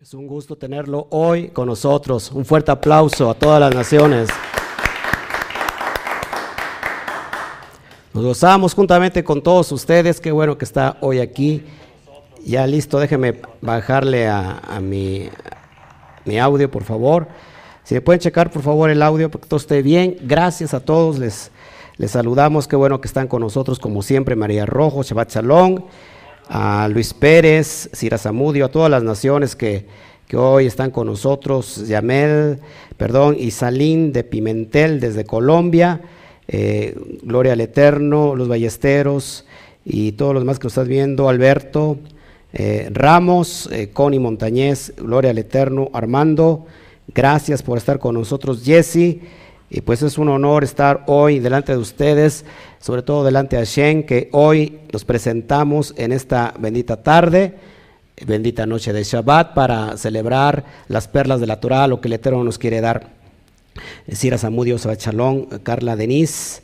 Es un gusto tenerlo hoy con nosotros. Un fuerte aplauso a todas las naciones. Nos gozamos juntamente con todos ustedes. Qué bueno que está hoy aquí. Ya listo, déjeme bajarle a, mi, mi, audio, por favor. Si me pueden checar, por favor, el audio, para que todo esté bien. Gracias a todos. Les, les saludamos. Qué bueno que están con nosotros, como siempre. María Rojo, Shabbat Shalom a Luis Pérez, Cira Zamudio, a todas las naciones que, hoy están con nosotros, Yamel, perdón, y Salín de Pimentel desde Colombia, eh, Gloria al Eterno, los Ballesteros y todos los demás que nos estás viendo, Alberto, eh, Ramos, eh, Connie Montañez, Gloria al Eterno, Armando, gracias por estar con nosotros, Jesse. Y pues es un honor estar hoy delante de ustedes, sobre todo delante de Hashem, que hoy nos presentamos en esta bendita tarde, bendita noche de Shabbat, para celebrar las perlas de la Torah, lo que el Eterno nos quiere dar. Sira Samudio, Shabbat Shalom, Carla Denise,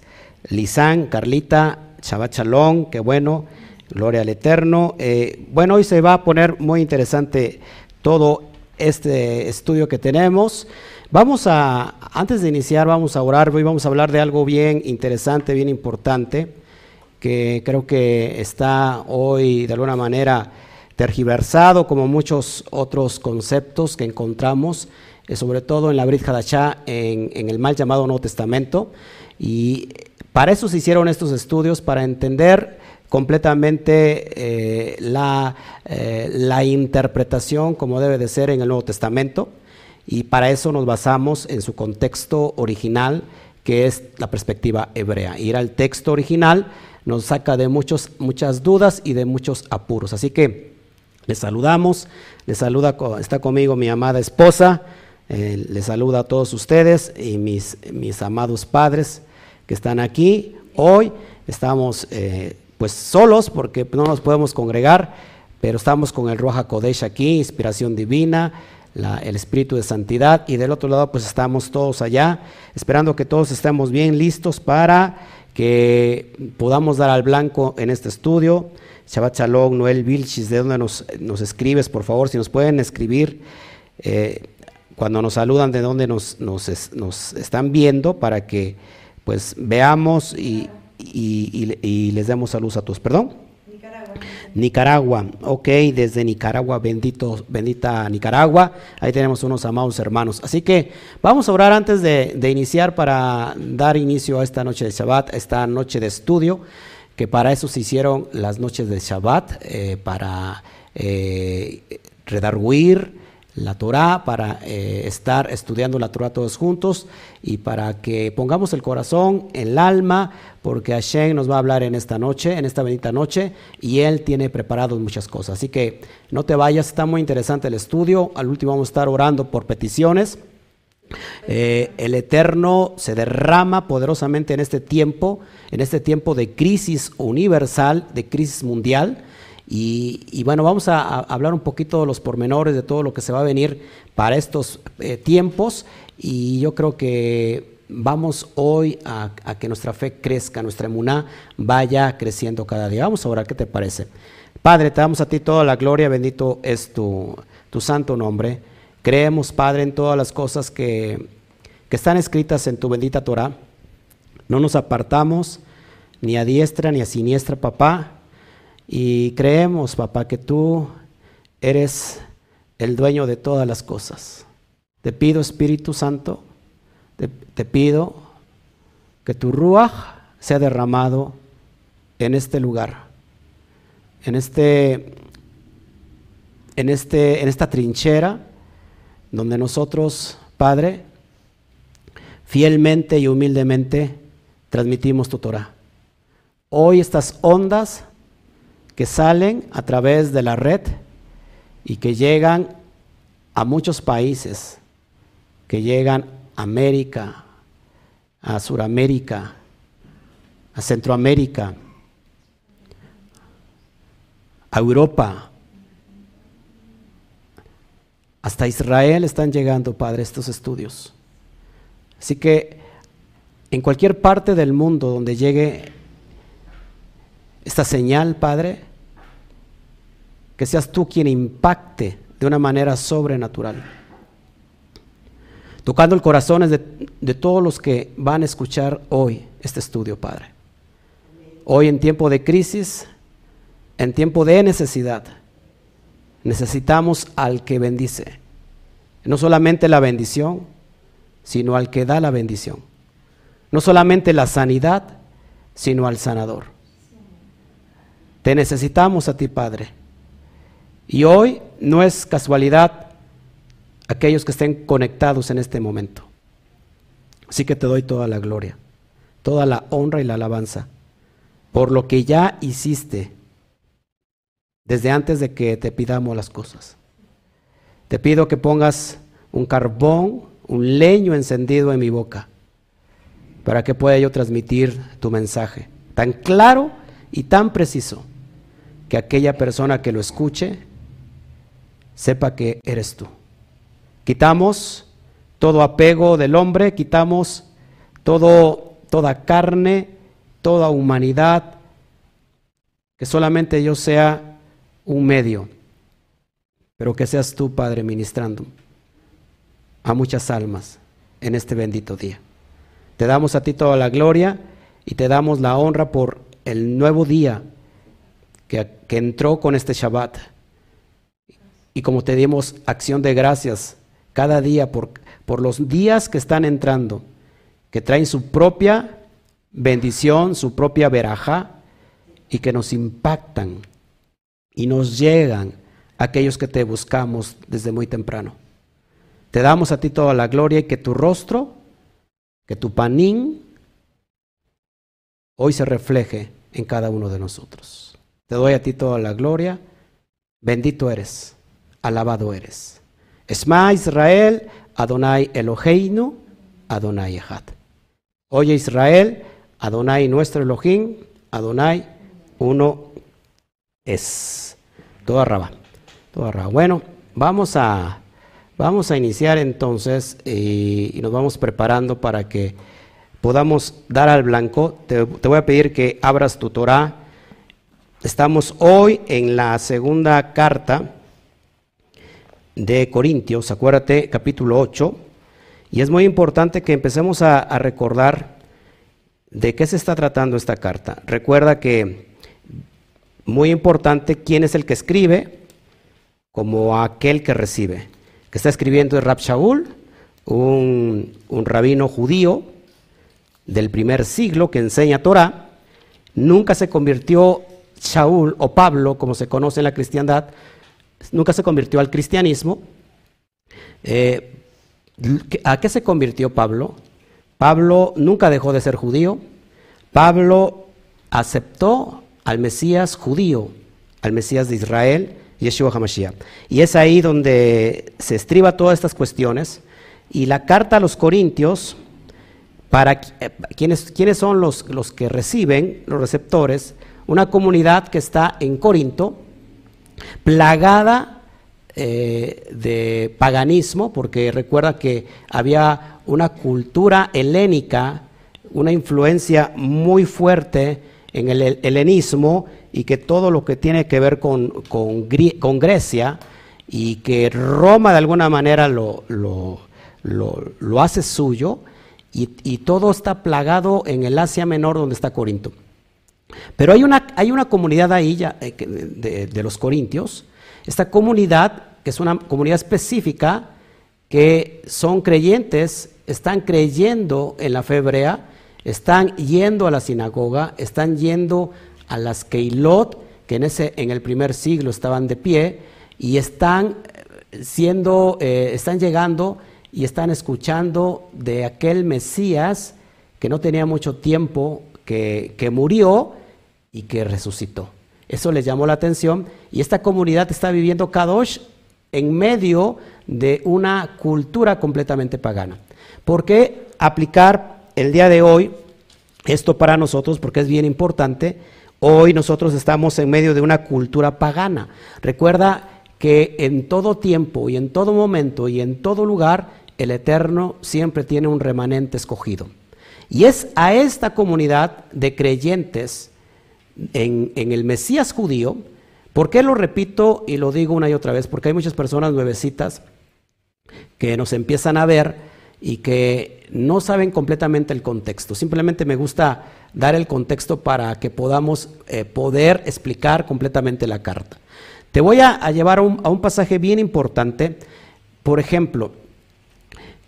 Lizán, Carlita, Shabbat Shalom, qué bueno, gloria al Eterno. Eh, bueno, hoy se va a poner muy interesante todo este estudio que tenemos. Vamos a, antes de iniciar, vamos a orar, hoy vamos a hablar de algo bien interesante, bien importante, que creo que está hoy de alguna manera tergiversado como muchos otros conceptos que encontramos, eh, sobre todo en la Brit Hadashah, en, el mal llamado Nuevo Testamento. Y para eso se hicieron estos estudios, para entender completamente eh, la, eh, la interpretación como debe de ser en el Nuevo Testamento y para eso nos basamos en su contexto original, que es la perspectiva hebrea. Ir al texto original nos saca de muchos, muchas dudas y de muchos apuros. Así que les saludamos, les saluda, está conmigo mi amada esposa, eh, les saluda a todos ustedes y mis, mis amados padres que están aquí. Hoy estamos eh, pues solos porque no nos podemos congregar, pero estamos con el Roja Kodesh aquí, inspiración divina el espíritu de santidad y del otro lado pues estamos todos allá esperando que todos estemos bien listos para que podamos dar al blanco en este estudio. Shabbat Shalom, Noel Vilchis, ¿de dónde nos, nos, escribes? Por favor, si nos pueden escribir eh, cuando nos saludan, de dónde nos, nos, nos, están viendo para que pues veamos y, y, y les demos salud a todos. ¿Perdón? Nicaragua, ok, desde Nicaragua, bendito, bendita Nicaragua, ahí tenemos unos amados hermanos. Así que vamos a orar antes de, iniciar para dar inicio a esta noche de Shabbat, esta noche de estudio, que para eso se hicieron las noches de Shabbat, eh, para eh, redarguir, la Torah, para eh, estar estudiando la Torah todos juntos y para que pongamos el corazón, el alma, porque Hashem nos va a hablar en esta noche, en esta bendita noche, y Él tiene preparado muchas cosas. Así que no te vayas, está muy interesante el estudio. Al último vamos a estar orando por peticiones. Eh, el Eterno se derrama poderosamente en este tiempo, en este tiempo de crisis universal, de crisis mundial y, bueno, vamos a, hablar un poquito de los pormenores de todo lo que se va a venir para estos eh, tiempos y yo creo que vamos hoy a, que nuestra fe crezca, nuestra emuná vaya creciendo cada día. Vamos a orar, ¿qué te parece? Padre, te damos a ti toda la gloria, bendito es tu, tu santo nombre. Creemos, Padre, en todas las cosas que, que están escritas en tu bendita Torah. No nos apartamos ni a diestra ni a siniestra, papá y creemos, papá, que tú eres el dueño de todas las cosas. Te pido, Espíritu Santo, te, pido que tu ruaj sea derramado en este lugar, en este, en este, en esta trinchera donde nosotros, Padre, fielmente y humildemente transmitimos tu Torah. Hoy estas ondas que salen a través de la red y que llegan a muchos países, que llegan a América, a Suramérica, a Centroamérica, a Europa, hasta Israel están llegando, Padre, estos estudios. Así que en cualquier parte del mundo donde llegue esta señal, Padre, que seas tú quien impacte de una manera sobrenatural. Tocando el corazón de, de todos los que van a escuchar hoy este estudio, Padre. Hoy en tiempo de crisis, en tiempo de necesidad, necesitamos al que bendice. No solamente la bendición, sino al que da la bendición. No solamente la sanidad, sino al sanador. Te necesitamos a ti, Padre. Y hoy no es casualidad aquellos que estén conectados en este momento. Así que te doy toda la gloria, toda la honra y la alabanza por lo que ya hiciste desde antes de que te pidamos las cosas. Te pido que pongas un carbón, un leño encendido en mi boca, para que pueda yo transmitir tu mensaje, tan claro y tan preciso, que aquella persona que lo escuche sepa que eres tú. Quitamos todo apego del hombre, quitamos todo, toda carne, toda humanidad, que solamente yo sea un medio, pero que seas tú, Padre, ministrando a muchas almas en este bendito día. Te damos a ti toda la gloria y te damos la honra por el nuevo día que, entró con este Shabbat. Y como te dimos acción de gracias cada día por, por los días que están entrando, que traen su propia bendición, su propia veraja y que nos impactan y nos llegan aquellos que te buscamos desde muy temprano. Te damos a ti toda la gloria y que tu rostro, que tu panín, hoy se refleje en cada uno de nosotros. Te doy a ti toda la gloria. Bendito eres, alabado eres. Esma Israel, Adonai Eloheinu, Adonai Echad. Oye Israel, Adonai nuestro Elohim, Adonai uno es. Toda raba. Toda raba. Bueno, vamos a, vamos a iniciar entonces y, nos vamos preparando para que podamos dar al blanco. Te, voy a pedir que abras tu Torah. Estamos hoy en la segunda carta de Corintios, acuérdate, capítulo 8. Y es muy importante que empecemos a recordar de qué se está tratando esta carta. Recuerda que muy importante quién es el que escribe como aquel que recibe. Que está escribiendo es Rab Shaul, un, rabino judío del primer siglo que enseña Torah. Nunca se convirtió Shaul o Pablo, como se conoce en la cristiandad, nunca se convirtió al cristianismo. Eh, ¿A qué se convirtió Pablo? Pablo nunca dejó de ser judío. Pablo aceptó al Mesías judío, al Mesías de Israel, Yeshua HaMashiach. Y es ahí donde se estriba todas estas cuestiones. Y la carta a los Corintios, para eh, quienes, son los, los que reciben, los receptores, una comunidad que está en Corinto, plagada eh, de paganismo, porque recuerda que había una cultura helénica, una influencia muy fuerte en el helenismo y que todo lo que tiene que ver con, con, Grecia y que Roma de alguna manera lo, lo, lo, hace suyo y, todo está plagado en el Asia Menor donde está Corinto. Pero hay una, hay una comunidad ahí ya, eh, de, los corintios, esta comunidad, que es una comunidad específica, que son creyentes, están creyendo en la fe hebrea, están yendo a la sinagoga, están yendo a las Keilot, que en, ese, en el primer siglo estaban de pie, y están eh, siendo, eh, están llegando y están escuchando de aquel Mesías que no tenía mucho tiempo, que, murió y que resucitó. Eso les llamó la atención y esta comunidad está viviendo Kadosh en medio de una cultura completamente pagana. ¿Por qué aplicar el día de hoy, esto para nosotros, porque es bien importante, hoy nosotros estamos en medio de una cultura pagana. Recuerda que en todo tiempo y en todo momento y en todo lugar, el Eterno siempre tiene un remanente escogido. Y es a esta comunidad de creyentes en, el Mesías judío, ¿Por qué lo repito y lo digo una y otra vez? Porque hay muchas personas nuevecitas que nos empiezan a ver y que no saben completamente el contexto. Simplemente me gusta dar el contexto para que podamos eh, poder explicar completamente la carta. Te voy a, llevar a un, pasaje bien importante. Por ejemplo,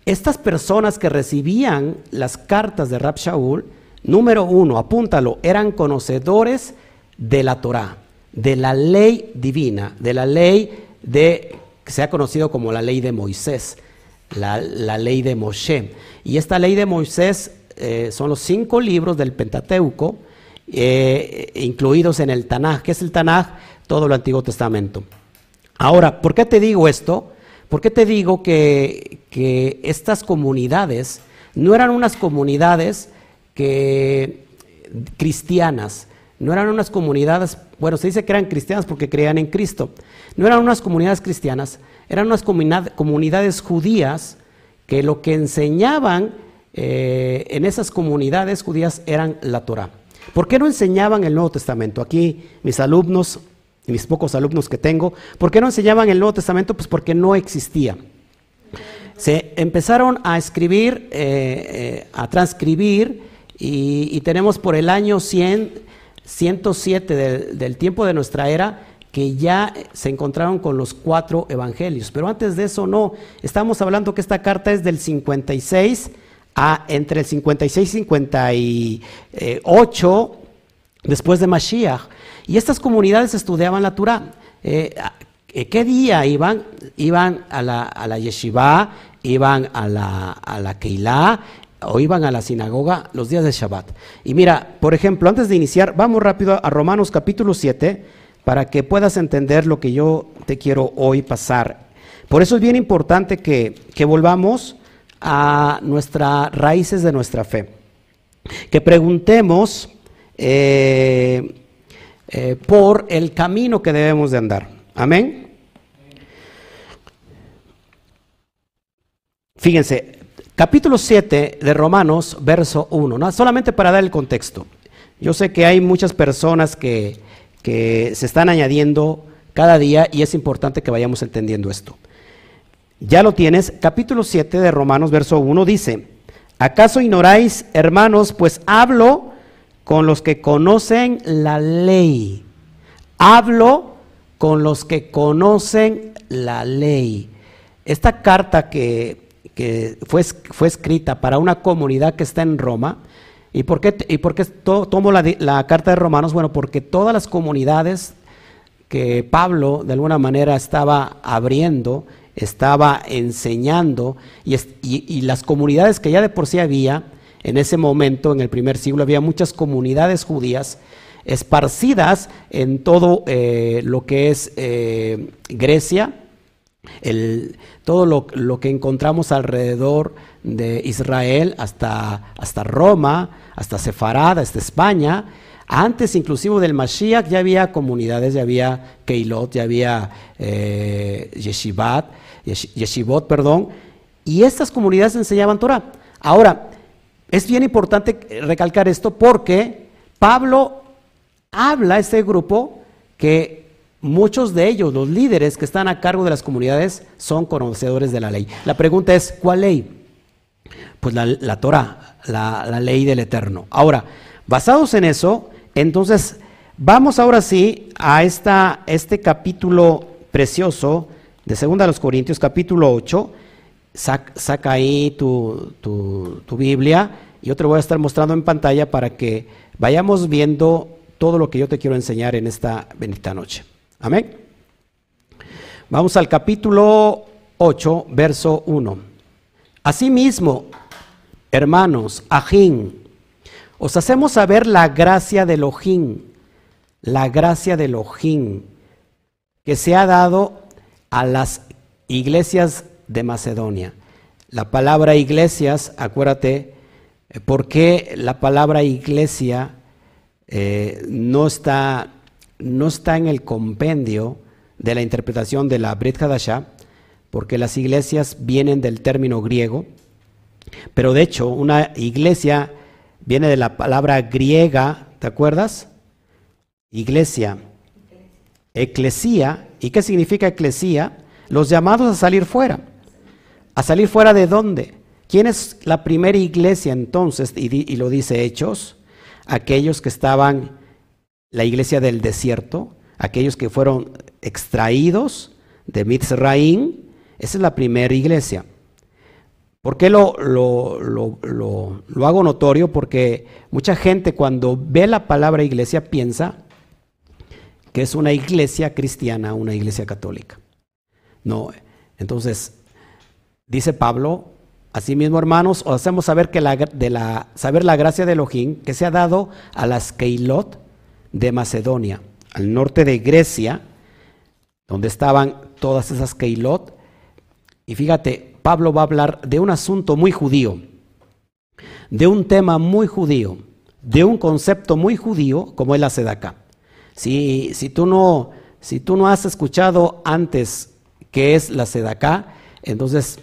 estas personas que recibían las cartas de Rab Shaul, número uno, apúntalo, eran conocedores de la Torah, de la ley divina, de la ley de, que se ha conocido como la ley de Moisés, la, ley de Moshe. Y esta ley de Moisés eh, son los cinco libros del Pentateuco, eh, incluidos en el Tanaj. ¿Qué es el Tanaj? Todo el Antiguo Testamento. Ahora, ¿por qué te digo esto? ¿Por qué te digo que, estas comunidades no eran unas comunidades cristianas, no eran unas comunidades, bueno, se dice que eran cristianas porque creían en Cristo, no eran unas comunidades cristianas, eran unas comunidades judías que lo que enseñaban eh, en esas comunidades judías eran la Torah. ¿Por qué no enseñaban el Nuevo Testamento? Aquí mis alumnos, y mis pocos alumnos que tengo, ¿por qué no enseñaban el Nuevo Testamento? Pues porque no existía. Se empezaron a escribir, eh, eh, a transcribir, y, tenemos por el año 100, 107 del, tiempo de nuestra era, que ya se encontraron con los cuatro evangelios. Pero antes de eso no, estamos hablando que esta carta es del 56 a entre el 56 y 58 después de Mashiach. Y estas comunidades estudiaban la Torah. Eh, ¿Qué día iban? Iban a la, a la yeshiva, iban a la, a la Keilah, o iban a la sinagoga los días de Shabbat. Y mira, por ejemplo, antes de iniciar, vamos rápido a Romanos capítulo 7 para que puedas entender lo que yo te quiero hoy pasar. Por eso es bien importante que, volvamos a nuestras raíces de nuestra fe. Que preguntemos eh, eh, por el camino que debemos de andar. Amén. Fíjense, Capítulo 7 de Romanos, verso 1, ¿no? solamente para dar el contexto. Yo sé que hay muchas personas que, que se están añadiendo cada día y es importante que vayamos entendiendo esto. Ya lo tienes, capítulo 7 de Romanos, verso 1 dice, ¿acaso ignoráis, hermanos, pues hablo con los que conocen la ley? Hablo con los que conocen la ley. Esta carta que que fue, fue escrita para una comunidad que está en Roma. ¿Y por qué, y tomo la, la, carta de Romanos? Bueno, porque todas las comunidades que Pablo de alguna manera estaba abriendo, estaba enseñando, y, y, las comunidades que ya de por sí había, en ese momento, en el primer siglo, había muchas comunidades judías esparcidas en todo eh, lo que es eh, Grecia, todo lo, que encontramos alrededor de Israel hasta, hasta Roma, hasta Sefarad, hasta España, antes inclusive del Mashiach ya había comunidades, ya había Keilot, ya había eh, Yeshivat, Yeshivot, perdón, y estas comunidades enseñaban Torah. Ahora, es bien importante recalcar esto porque Pablo habla a este grupo que Muchos de ellos, los líderes que están a cargo de las comunidades, son conocedores de la ley. La pregunta es, ¿cuál ley? Pues la, Torah, la, ley del Eterno. Ahora, basados en eso, entonces vamos ahora sí a esta, este capítulo precioso de 2 los Corintios, capítulo 8. Saca ahí tu, tu Biblia y yo te voy a estar mostrando en pantalla para que vayamos viendo todo lo que yo te quiero enseñar en esta bendita noche. Amén. Vamos al capítulo 8, verso 1. Asimismo, hermanos, ajín, os hacemos saber la gracia del ojín, la gracia del ojín que se ha dado a las iglesias de Macedonia. La palabra iglesias, acuérdate, eh, ¿por qué la palabra iglesia eh, no está no está en el compendio de la interpretación de la Brit Hadashah, porque las iglesias vienen del término griego, pero de hecho una iglesia viene de la palabra griega, ¿te acuerdas? Iglesia. eclesía. ¿Y qué significa eclesía? Los llamados a salir fuera. ¿A salir fuera de dónde? ¿Quién es la primera iglesia entonces? Y, lo dice Hechos. Aquellos que estaban, la iglesia del desierto, aquellos que fueron extraídos de Mitzraim. Esa es la primera iglesia. ¿Por qué lo, lo, lo, hago notorio? Porque mucha gente cuando ve la palabra iglesia piensa que es una iglesia cristiana, una iglesia católica. No, entonces, dice Pablo, asimismo hermanos, os hacemos saber, que la, de la, saber la gracia de Elohim que se ha dado a las Keilot de Macedonia, al norte de Grecia, donde estaban todas esas Keilot. Y fíjate, Pablo va a hablar de un asunto muy judío, de un tema muy judío, de un concepto muy judío como es la sedacá. Si, si, tú no, si tú no has escuchado antes qué es la sedacá, entonces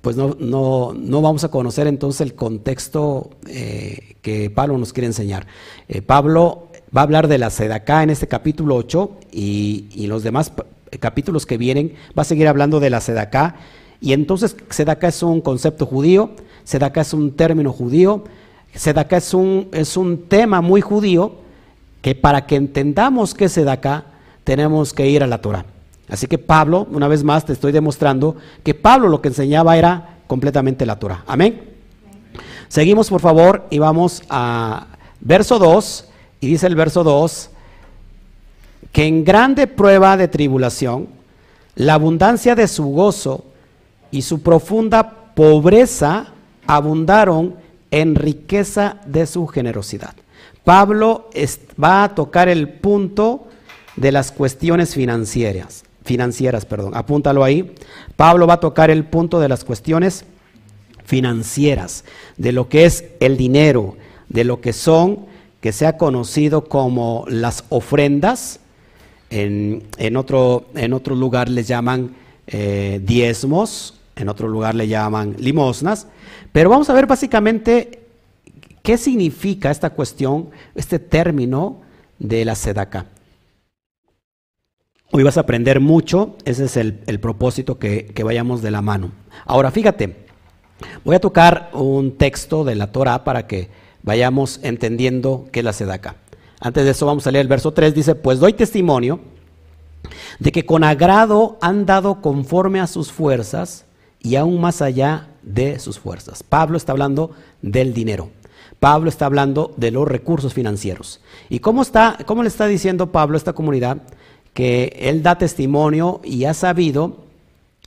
pues no, no, no, vamos a conocer entonces el contexto eh, que Pablo nos quiere enseñar. Eh, Pablo va a hablar de la sedacá en este capítulo 8 y, y los demás capítulos que vienen va a seguir hablando de la sedacá y entonces Sedaka es un concepto judío, Sedaka es un término judío, Sedaka es un, es un tema muy judío que para que entendamos qué es Sedaka tenemos que ir a la Torah. Así que Pablo, una vez más te estoy demostrando que Pablo lo que enseñaba era completamente la Torah. Amén. Seguimos por favor y vamos a verso 2 y dice el verso 2 que en grande prueba de tribulación la abundancia de su gozo y su profunda pobreza abundaron en riqueza de su generosidad. Pablo va a tocar el punto de las cuestiones financieras, financieras, perdón, apúntalo ahí. Pablo va a tocar el punto de las cuestiones financieras, de lo que es el dinero, de lo que son, que se ha conocido como las ofrendas, en, otro, en otro lugar les llaman eh, diezmos en otro lugar le llaman limosnas, pero vamos a ver básicamente qué significa esta cuestión, este término de la sedaca. Hoy vas a aprender mucho, ese es el, propósito que, vayamos de la mano. Ahora, fíjate, voy a tocar un texto de la Torah para que vayamos entendiendo qué es la sedaca. Antes de eso vamos a leer el verso 3, dice, pues doy testimonio de que con agrado han dado conforme a sus fuerzas y aún más allá de sus fuerzas. Pablo está hablando del dinero. Pablo está hablando de los recursos financieros. ¿Y cómo, está, cómo le está diciendo Pablo a esta comunidad? Que él da testimonio y ha sabido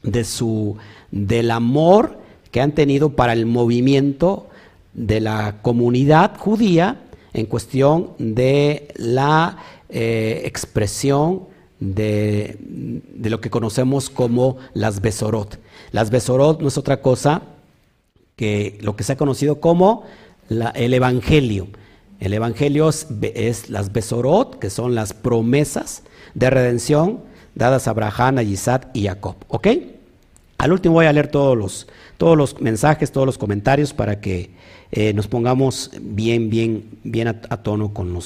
de su, del amor que han tenido para el movimiento de la comunidad judía en cuestión de la eh, expresión de, de, lo que conocemos como las Besorot. Las Besorot no es otra cosa que lo que se ha conocido como el Evangelio. El Evangelio es, las Besorot, que son las promesas de redención dadas a Abraham, a Isaac y Jacob. ¿Ok? Al último voy a leer todos los, todos los mensajes, todos los comentarios para que eh, nos pongamos bien, bien, bien a, tono con,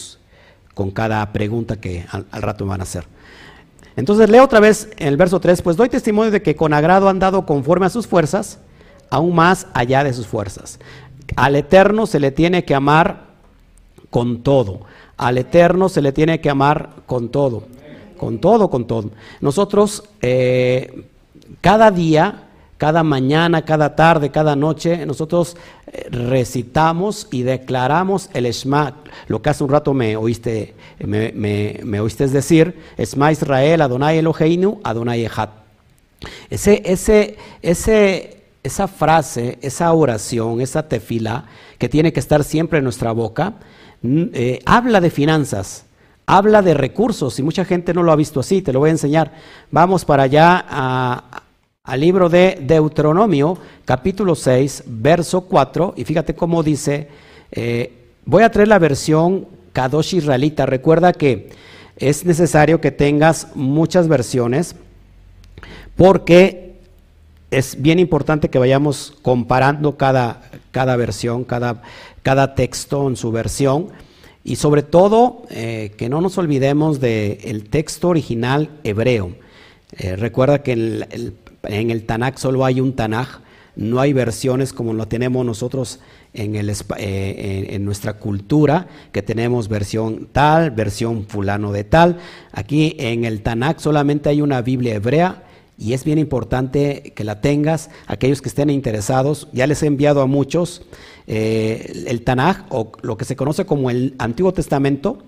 con cada pregunta que al, al rato me van a hacer. Entonces leo otra vez en el verso 3, pues doy testimonio de que con agrado han dado conforme a sus fuerzas, aún más allá de sus fuerzas. Al Eterno se le tiene que amar con todo. Al Eterno se le tiene que amar con todo. Con todo, con todo. Nosotros eh, cada día cada mañana, cada tarde, cada noche, nosotros eh, recitamos y declaramos el Esma, lo que hace un rato me oíste, me, oíste decir, Esma Israel, Adonai Eloheinu, Adonai Echad. Ese, ese, ese, esa frase, esa oración, esa tefila que tiene que estar siempre en nuestra boca, eh, habla de finanzas, habla de recursos y mucha gente no lo ha visto así, te lo voy a enseñar. Vamos para allá a, al libro de Deuteronomio, capítulo 6, verso 4, y fíjate cómo dice, eh, voy a traer la versión Kadosh Israelita. Recuerda que es necesario que tengas muchas versiones porque es bien importante que vayamos comparando cada, cada versión, cada, cada texto en su versión. Y sobre todo, eh, que no nos olvidemos del texto original hebreo. Eh, recuerda que en el, en Tanakh solo hay un Tanakh, no hay versiones como lo tenemos nosotros en, el, eh, en, nuestra cultura, que tenemos versión tal, versión fulano de tal. Aquí en el Tanakh solamente hay una Biblia hebrea y es bien importante que la tengas. Aquellos que estén interesados, ya les he enviado a muchos eh, el Tanakh o lo que se conoce como el Antiguo Testamento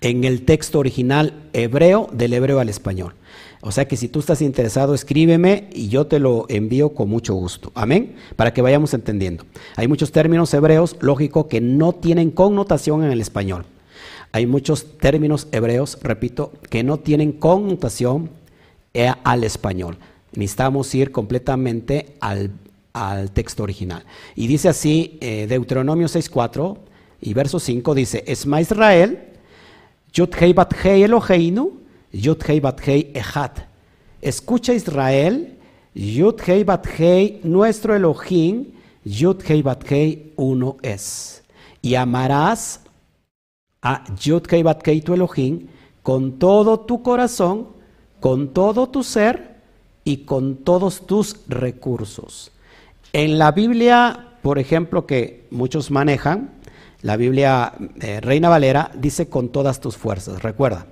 en el texto original hebreo del hebreo al español. O sea que si tú estás interesado, escríbeme y yo te lo envío con mucho gusto. Amén. Para que vayamos entendiendo. Hay muchos términos hebreos, lógico, que no tienen connotación en el español. Hay muchos términos hebreos, repito, que no tienen connotación al español. Necesitamos ir completamente al, texto original. Y dice así, eh, Deuteronomio 6.4 y verso 5 dice, Esma Israel, Yud Hei Bat Hei Eloheinu, Yud Hei Bat Hei Ejat. Escucha Israel, Yud Hei Bat Hei, nuestro Elohim, Yud Hei Bat Hei, uno es. Y amarás a Yud Hei Bat Hei, tu Elohim, con todo tu corazón, con todo tu ser y con todos tus recursos. En la Biblia, por ejemplo, que muchos manejan, la Biblia Reina Valera dice con todas tus fuerzas. Recuerda,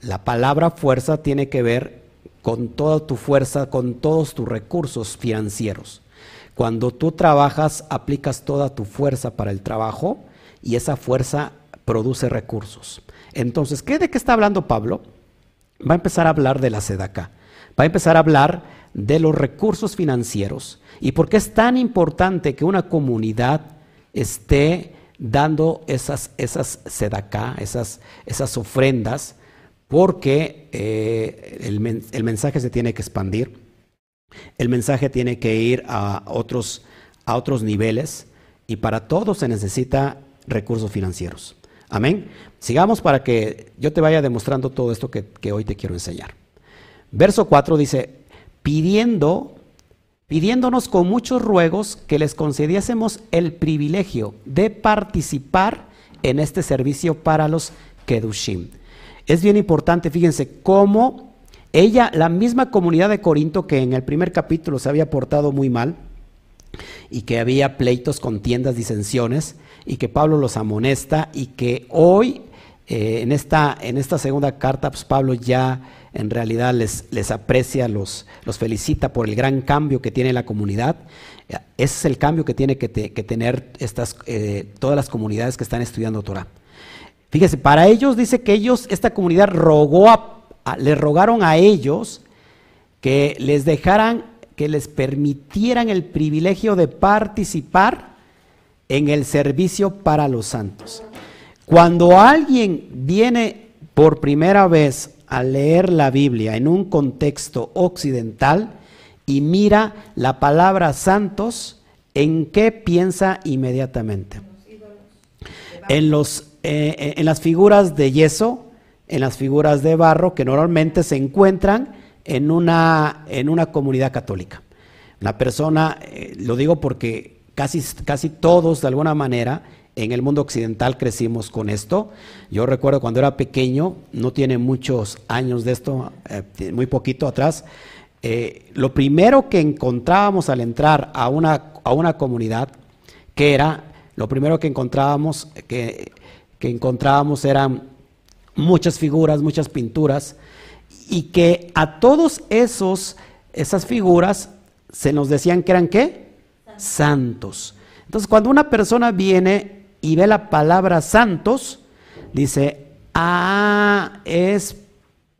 la palabra fuerza tiene que ver con toda tu fuerza, con todos tus recursos financieros. Cuando tú trabajas, aplicas toda tu fuerza para el trabajo y esa fuerza produce recursos. Entonces, ¿qué de qué está hablando Pablo? Va a empezar a hablar de la sedaca. Va a empezar a hablar de los recursos financieros y por qué es tan importante que una comunidad esté dando esas, esas esas, esas ofrendas, porque eh, el, mensaje se tiene que expandir, el mensaje tiene que ir a otros, a otros niveles y para todo se necesita recursos financieros. Amén. Sigamos para que yo te vaya demostrando todo esto que, hoy te quiero enseñar. Verso 4 dice, pidiendo, pidiéndonos con muchos ruegos que les concediésemos el privilegio de participar en este servicio para los Kedushim. Es bien importante, fíjense, cómo ella, la misma comunidad de Corinto que en el primer capítulo se había portado muy mal y que había pleitos, contiendas, disensiones y que Pablo los amonesta y que hoy eh, en, esta, en esta segunda carta pues Pablo ya en realidad les, les aprecia, los, los felicita por el gran cambio que tiene la comunidad. Ese es el cambio que tiene que, tener estas, eh, todas las comunidades que están estudiando Torah. Fíjese, para ellos dice que ellos, esta comunidad rogó a, le rogaron a ellos que les dejaran, que les permitieran el privilegio de participar en el servicio para los santos. Cuando alguien viene por primera vez a leer la Biblia en un contexto occidental y mira la palabra santos, ¿en qué piensa inmediatamente? En los eh, eh, en las figuras de yeso, en las figuras de barro que normalmente se encuentran en una, en una comunidad católica. La persona, eh, lo digo porque casi, casi todos de alguna manera en el mundo occidental crecimos con esto. Yo recuerdo cuando era pequeño, no tiene muchos años de esto, muy poquito atrás, lo primero que encontrábamos al entrar a una, a una comunidad, que era, lo primero que encontrábamos, que que encontrábamos eran muchas figuras, muchas pinturas, y que a todos esos, esas figuras se nos decían que eran qué? Santos. Entonces, cuando una persona viene y ve la palabra santos, dice, ah, es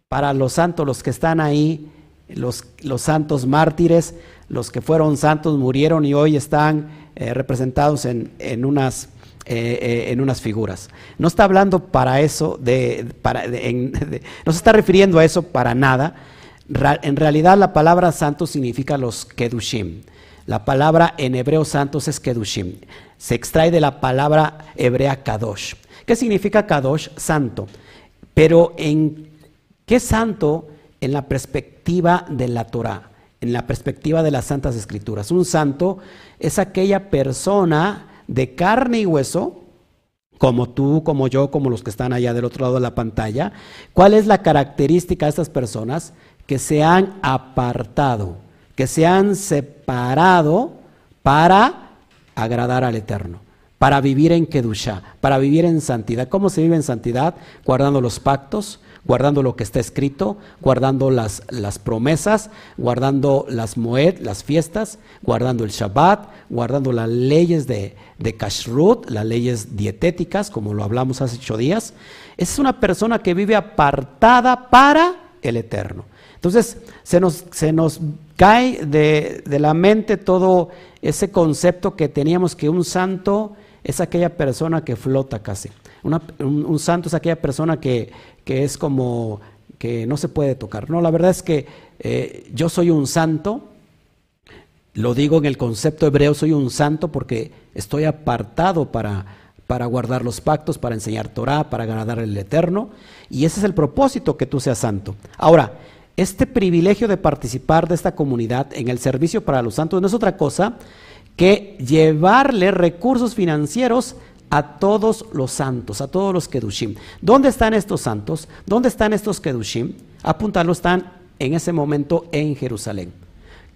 para los santos, los que están ahí, los, los santos mártires, los que fueron santos, murieron y hoy están eh, representados en, en unas eh, eh, en unas figuras. No está hablando para eso, de, para, no se está refiriendo a eso para nada. en realidad la palabra santo significa los kedushim. La palabra en hebreo santos es kedushim. Se extrae de la palabra hebrea kadosh. ¿Qué significa kadosh? Santo. Pero en qué santo en la perspectiva de la Torah, en la perspectiva de las santas escrituras. Un santo es aquella persona de carne y hueso como tú, como yo, como los que están allá del otro lado de la pantalla, ¿cuál es la característica de estas personas? Que se han apartado, que se han separado para agradar al Eterno, para vivir en Kedusha, para vivir en santidad. ¿Cómo se vive en santidad? Guardando los pactos, guardando lo que está escrito, guardando las, las promesas, guardando las moed, las fiestas, guardando el Shabbat, guardando las leyes de, de Kashrut, las leyes dietéticas, como lo hablamos hace ocho días. Es una persona que vive apartada para el Eterno. Entonces, se nos, se nos cae de, de la mente todo ese concepto que teníamos que un santo es aquella persona que flota casi. un, santo es aquella persona que, que, es como que no se puede tocar. No, la verdad es que eh, yo soy un santo, lo digo en el concepto hebreo, soy un santo porque estoy apartado para, para guardar los pactos, para enseñar Torah, para agradar al Eterno, y ese es el propósito que tú seas santo. Ahora, este privilegio de participar de esta comunidad en el servicio para los santos no es otra cosa que llevarle recursos financieros a todos los santos, a todos los Kedushim. ¿Dónde están estos santos? ¿Dónde están estos Kedushim? Apúntalo, están en ese momento en Jerusalén.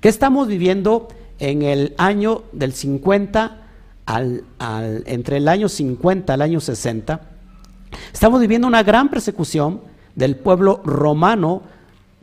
¿Qué estamos viviendo en el año del 50 al, entre el año 50 al año 60? Estamos viviendo una gran persecución del pueblo romano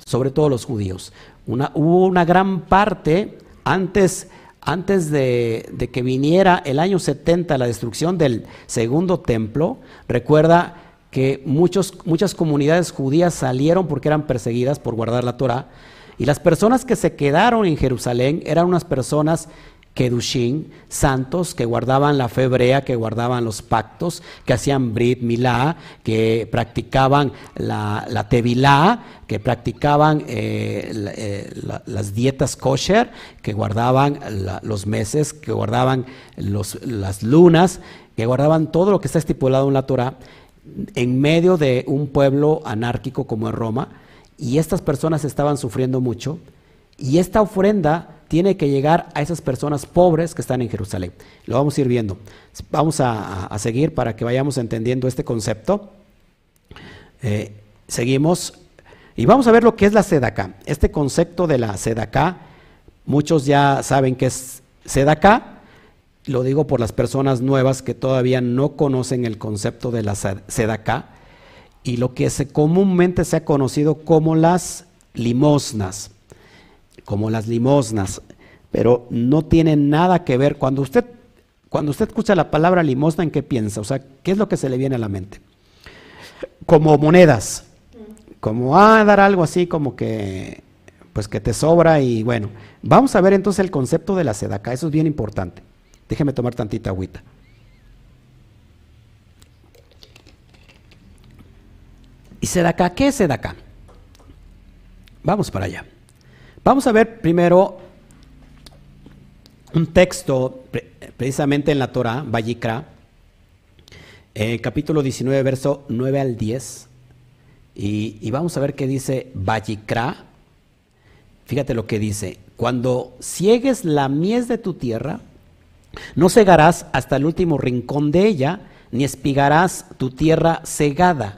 sobre todo los judíos. Una, hubo una gran parte antes, antes de, de, que viniera el año 70 la destrucción del segundo templo. Recuerda que muchos, muchas comunidades judías salieron porque eran perseguidas por guardar la Torah. Y las personas que se quedaron en Jerusalén eran unas personas Kedushin, santos que guardaban la fe que guardaban los pactos, que hacían Brit Milá, que practicaban la, la Tevilá, que practicaban eh, eh, las dietas kosher, que guardaban los meses, que guardaban las lunas, que guardaban todo lo que está estipulado en la Torah, en medio de un pueblo anárquico como es Roma, y estas personas estaban sufriendo mucho, y esta ofrenda tiene que llegar a esas personas pobres que están en Jerusalén. Lo vamos a ir viendo. Vamos a, seguir para que vayamos entendiendo este concepto. Eh, seguimos y vamos a ver lo que es la sedacá. Este concepto de la sedacá, muchos ya saben que es sedacá. Lo digo por las personas nuevas que todavía no conocen el concepto de la sedacá y lo que comúnmente se ha conocido como las limosnas como las limosnas, pero no tiene nada que ver. Cuando usted, cuando usted escucha la palabra limosna, ¿en qué piensa? O sea, ¿qué es lo que se le viene a la mente? Como monedas, como a ah, dar algo así como que pues que te sobra y bueno, vamos a ver entonces el concepto de la sedaca, eso es bien importante. Déjeme tomar tantita agüita. ¿Y sedaca? ¿Qué es sedaca? Vamos para allá. Vamos a ver primero un texto precisamente en la Torah, Vallicra, capítulo 19, verso 9 al 10. Y, vamos a ver qué dice Vallicra. Fíjate lo que dice. Cuando ciegues la mies de tu tierra, no cegarás hasta el último rincón de ella, ni espigarás tu tierra cegada.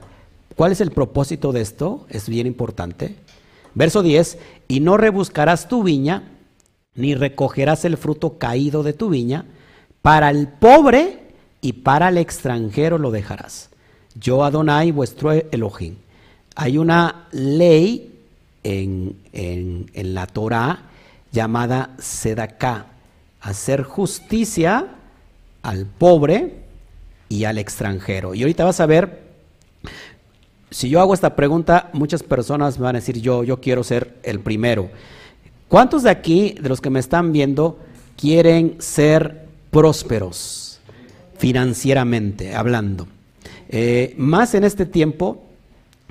¿Cuál es el propósito de esto? Es bien importante. Verso 10, y no rebuscarás tu viña, ni recogerás el fruto caído de tu viña, para el pobre y para el extranjero lo dejarás. Yo Adonai vuestro Elohim. Hay una ley en, en, la Torah llamada Sedaká, hacer justicia al pobre y al extranjero. Y ahorita vas a ver si yo hago esta pregunta, muchas personas van a decir yo, yo quiero ser el primero. ¿Cuántos de aquí, de los que me están viendo, quieren ser prósperos financieramente hablando? Eh, más en este tiempo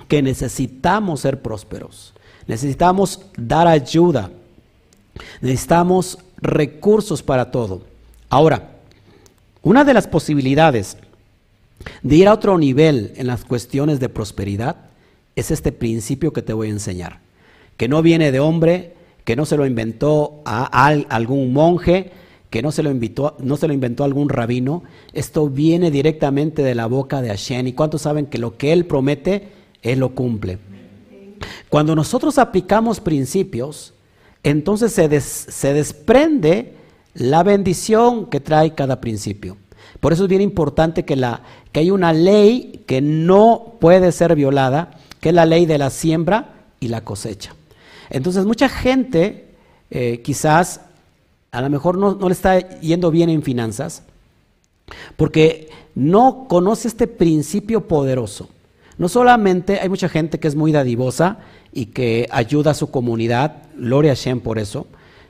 que necesitamos ser prósperos. Necesitamos dar ayuda. Necesitamos recursos para todo. Ahora, una de las posibilidades de ir a otro nivel en las cuestiones de prosperidad, es este principio que te voy a enseñar, que no viene de hombre, que no se lo inventó a, algún monje, que no se lo, invitó, no se lo inventó algún rabino, esto viene directamente de la boca de Hashem. ¿Y cuántos saben que lo que Él promete, Él lo cumple? Cuando nosotros aplicamos principios, entonces se, se desprende la bendición que trae cada principio. Por eso es bien importante que, la, que hay una ley que no puede ser violada, que es la ley de la siembra y la cosecha. Entonces mucha gente eh, quizás a lo mejor no, le está yendo bien en finanzas porque no conoce este principio poderoso. No solamente hay mucha gente que es muy dadivosa y que ayuda a su comunidad, gloria a Shem por eso,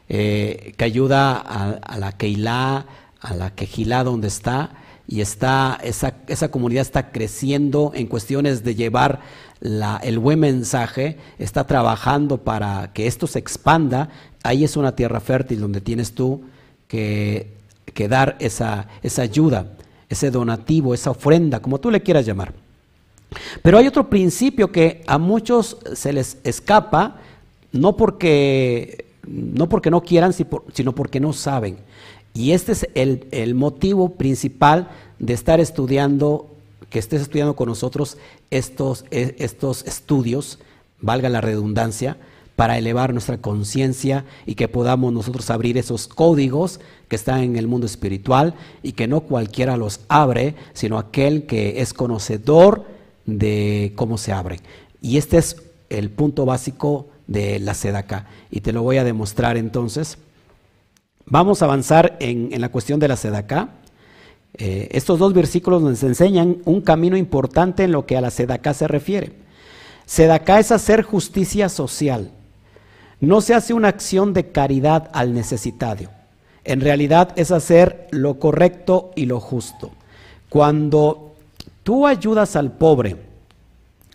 eh, que ayuda a, la Keilah, a la Kejilá donde está, y está, esa, esa comunidad está creciendo en cuestiones de llevar el buen mensaje, está trabajando para que esto se expanda, ahí es una tierra fértil donde tienes tú que, dar esa, esa ayuda, ese donativo, esa ofrenda, como tú le quieras llamar. Pero hay otro principio que a muchos se les escapa, no porque no, porque no quieran, sino porque no saben. Y este es el, el motivo principal de estar estudiando que estés estudiando con nosotros estos, e, estos estudios, valga la redundancia, para elevar nuestra conciencia y que podamos nosotros abrir esos códigos que están en el mundo espiritual y que no cualquiera los abre, sino aquel que es conocedor de cómo se abre. Y este es el punto básico de la sedaca y te lo voy a demostrar entonces. Vamos a avanzar en, la cuestión de la sedaca. Eh, estos dos versículos nos enseñan un camino importante en lo que a la sedacá se refiere. Sedacá es hacer justicia social. No se hace una acción de caridad al necesitado. En realidad es hacer lo correcto y lo justo. Cuando tú ayudas al pobre,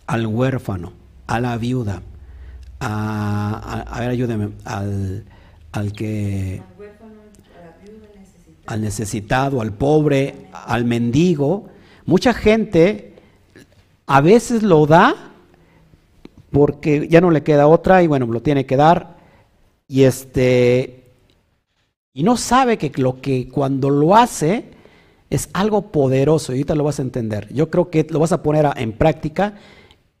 al huérfano, a la viuda, a, ver, ayúdeme, al que al necesitado, al pobre, al mendigo. Mucha gente a veces lo da porque ya no le queda otra y bueno, lo tiene que dar. Y este y no sabe que lo que cuando lo hace es algo poderoso y ahorita lo vas a entender. Yo creo que lo vas a poner en práctica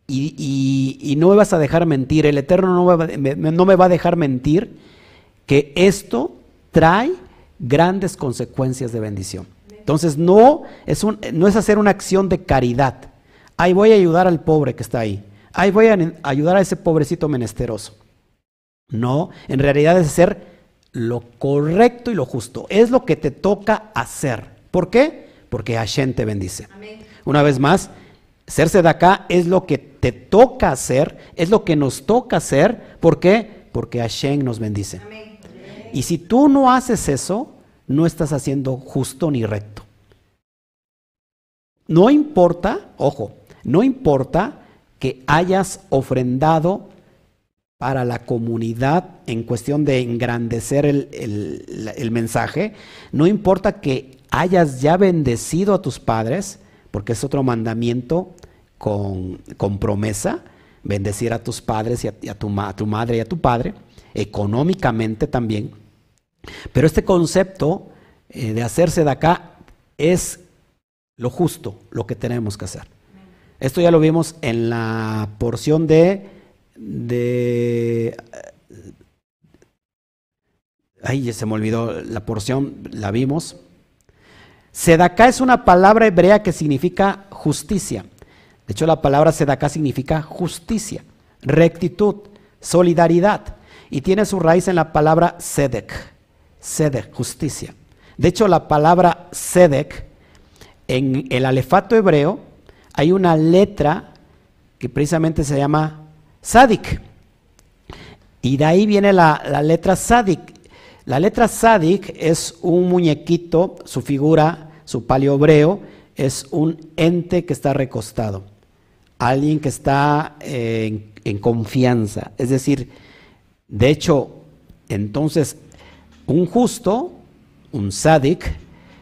y, no me vas a dejar mentir. El Eterno no no me va a dejar mentir que esto trae grandes consecuencias de bendición. Entonces no es, un, no es hacer una acción de caridad. Ahí voy a ayudar al pobre que está ahí. Ahí voy a ayudar a ese pobrecito menesteroso. No, en realidad es hacer lo correcto y lo justo. Es lo que te toca hacer. ¿Por qué? Porque Hashem te bendice. Una vez más, serse de acá es lo que te toca hacer, es lo que nos toca hacer. ¿Por qué? Porque Hashem nos bendice. Y si tú no haces eso, no estás haciendo justo ni recto. No importa, ojo, no importa que hayas ofrendado para la comunidad en cuestión de engrandecer el, mensaje, no importa que hayas ya bendecido a tus padres, porque es otro mandamiento con, promesa, bendecir a tus padres y a, tu, a tu madre y a tu padre, económicamente también. Pero este concepto eh, de hacerse de acá es lo justo, lo que tenemos que hacer. Esto ya lo vimos en la porción de... de ay, se me olvidó la porción, la vimos. Sedaká es una palabra hebrea que significa justicia. De hecho, la palabra sedaká significa justicia, rectitud, solidaridad. Y tiene su raíz en la palabra sedek, Sedek, justicia. De hecho, la palabra Sedek, en el alefato hebreo, hay una letra que precisamente se llama Sadik. Y de ahí viene la, letra Sadik. La letra Sadik es un muñequito, su figura, su palio hebreo, es un ente que está recostado. Alguien que está eh, en confianza. Es decir, de hecho, entonces un justo, un sádic,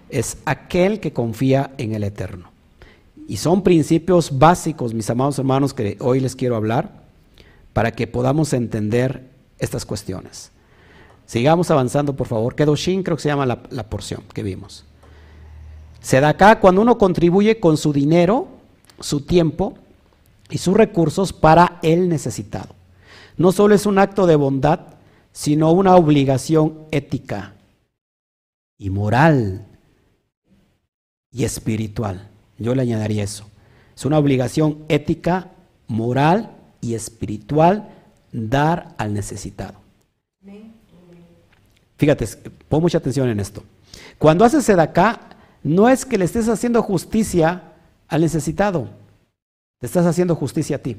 es aquel que confía en el Eterno. Y son principios básicos, mis amados hermanos, que hoy les quiero hablar para que podamos entender estas cuestiones. Sigamos avanzando, por favor. Kedoshin creo que se llama la, la porción que vimos. acá cuando uno contribuye con su dinero, su tiempo y sus recursos para el necesitado. No solo es un acto de bondad, sino una obligación ética y moral y espiritual. Yo le añadiría eso. Es una obligación ética, moral y espiritual dar al necesitado. Fíjate, pon mucha atención en esto. Cuando haces acá, no es que le estés haciendo justicia al necesitado, te estás haciendo justicia a ti.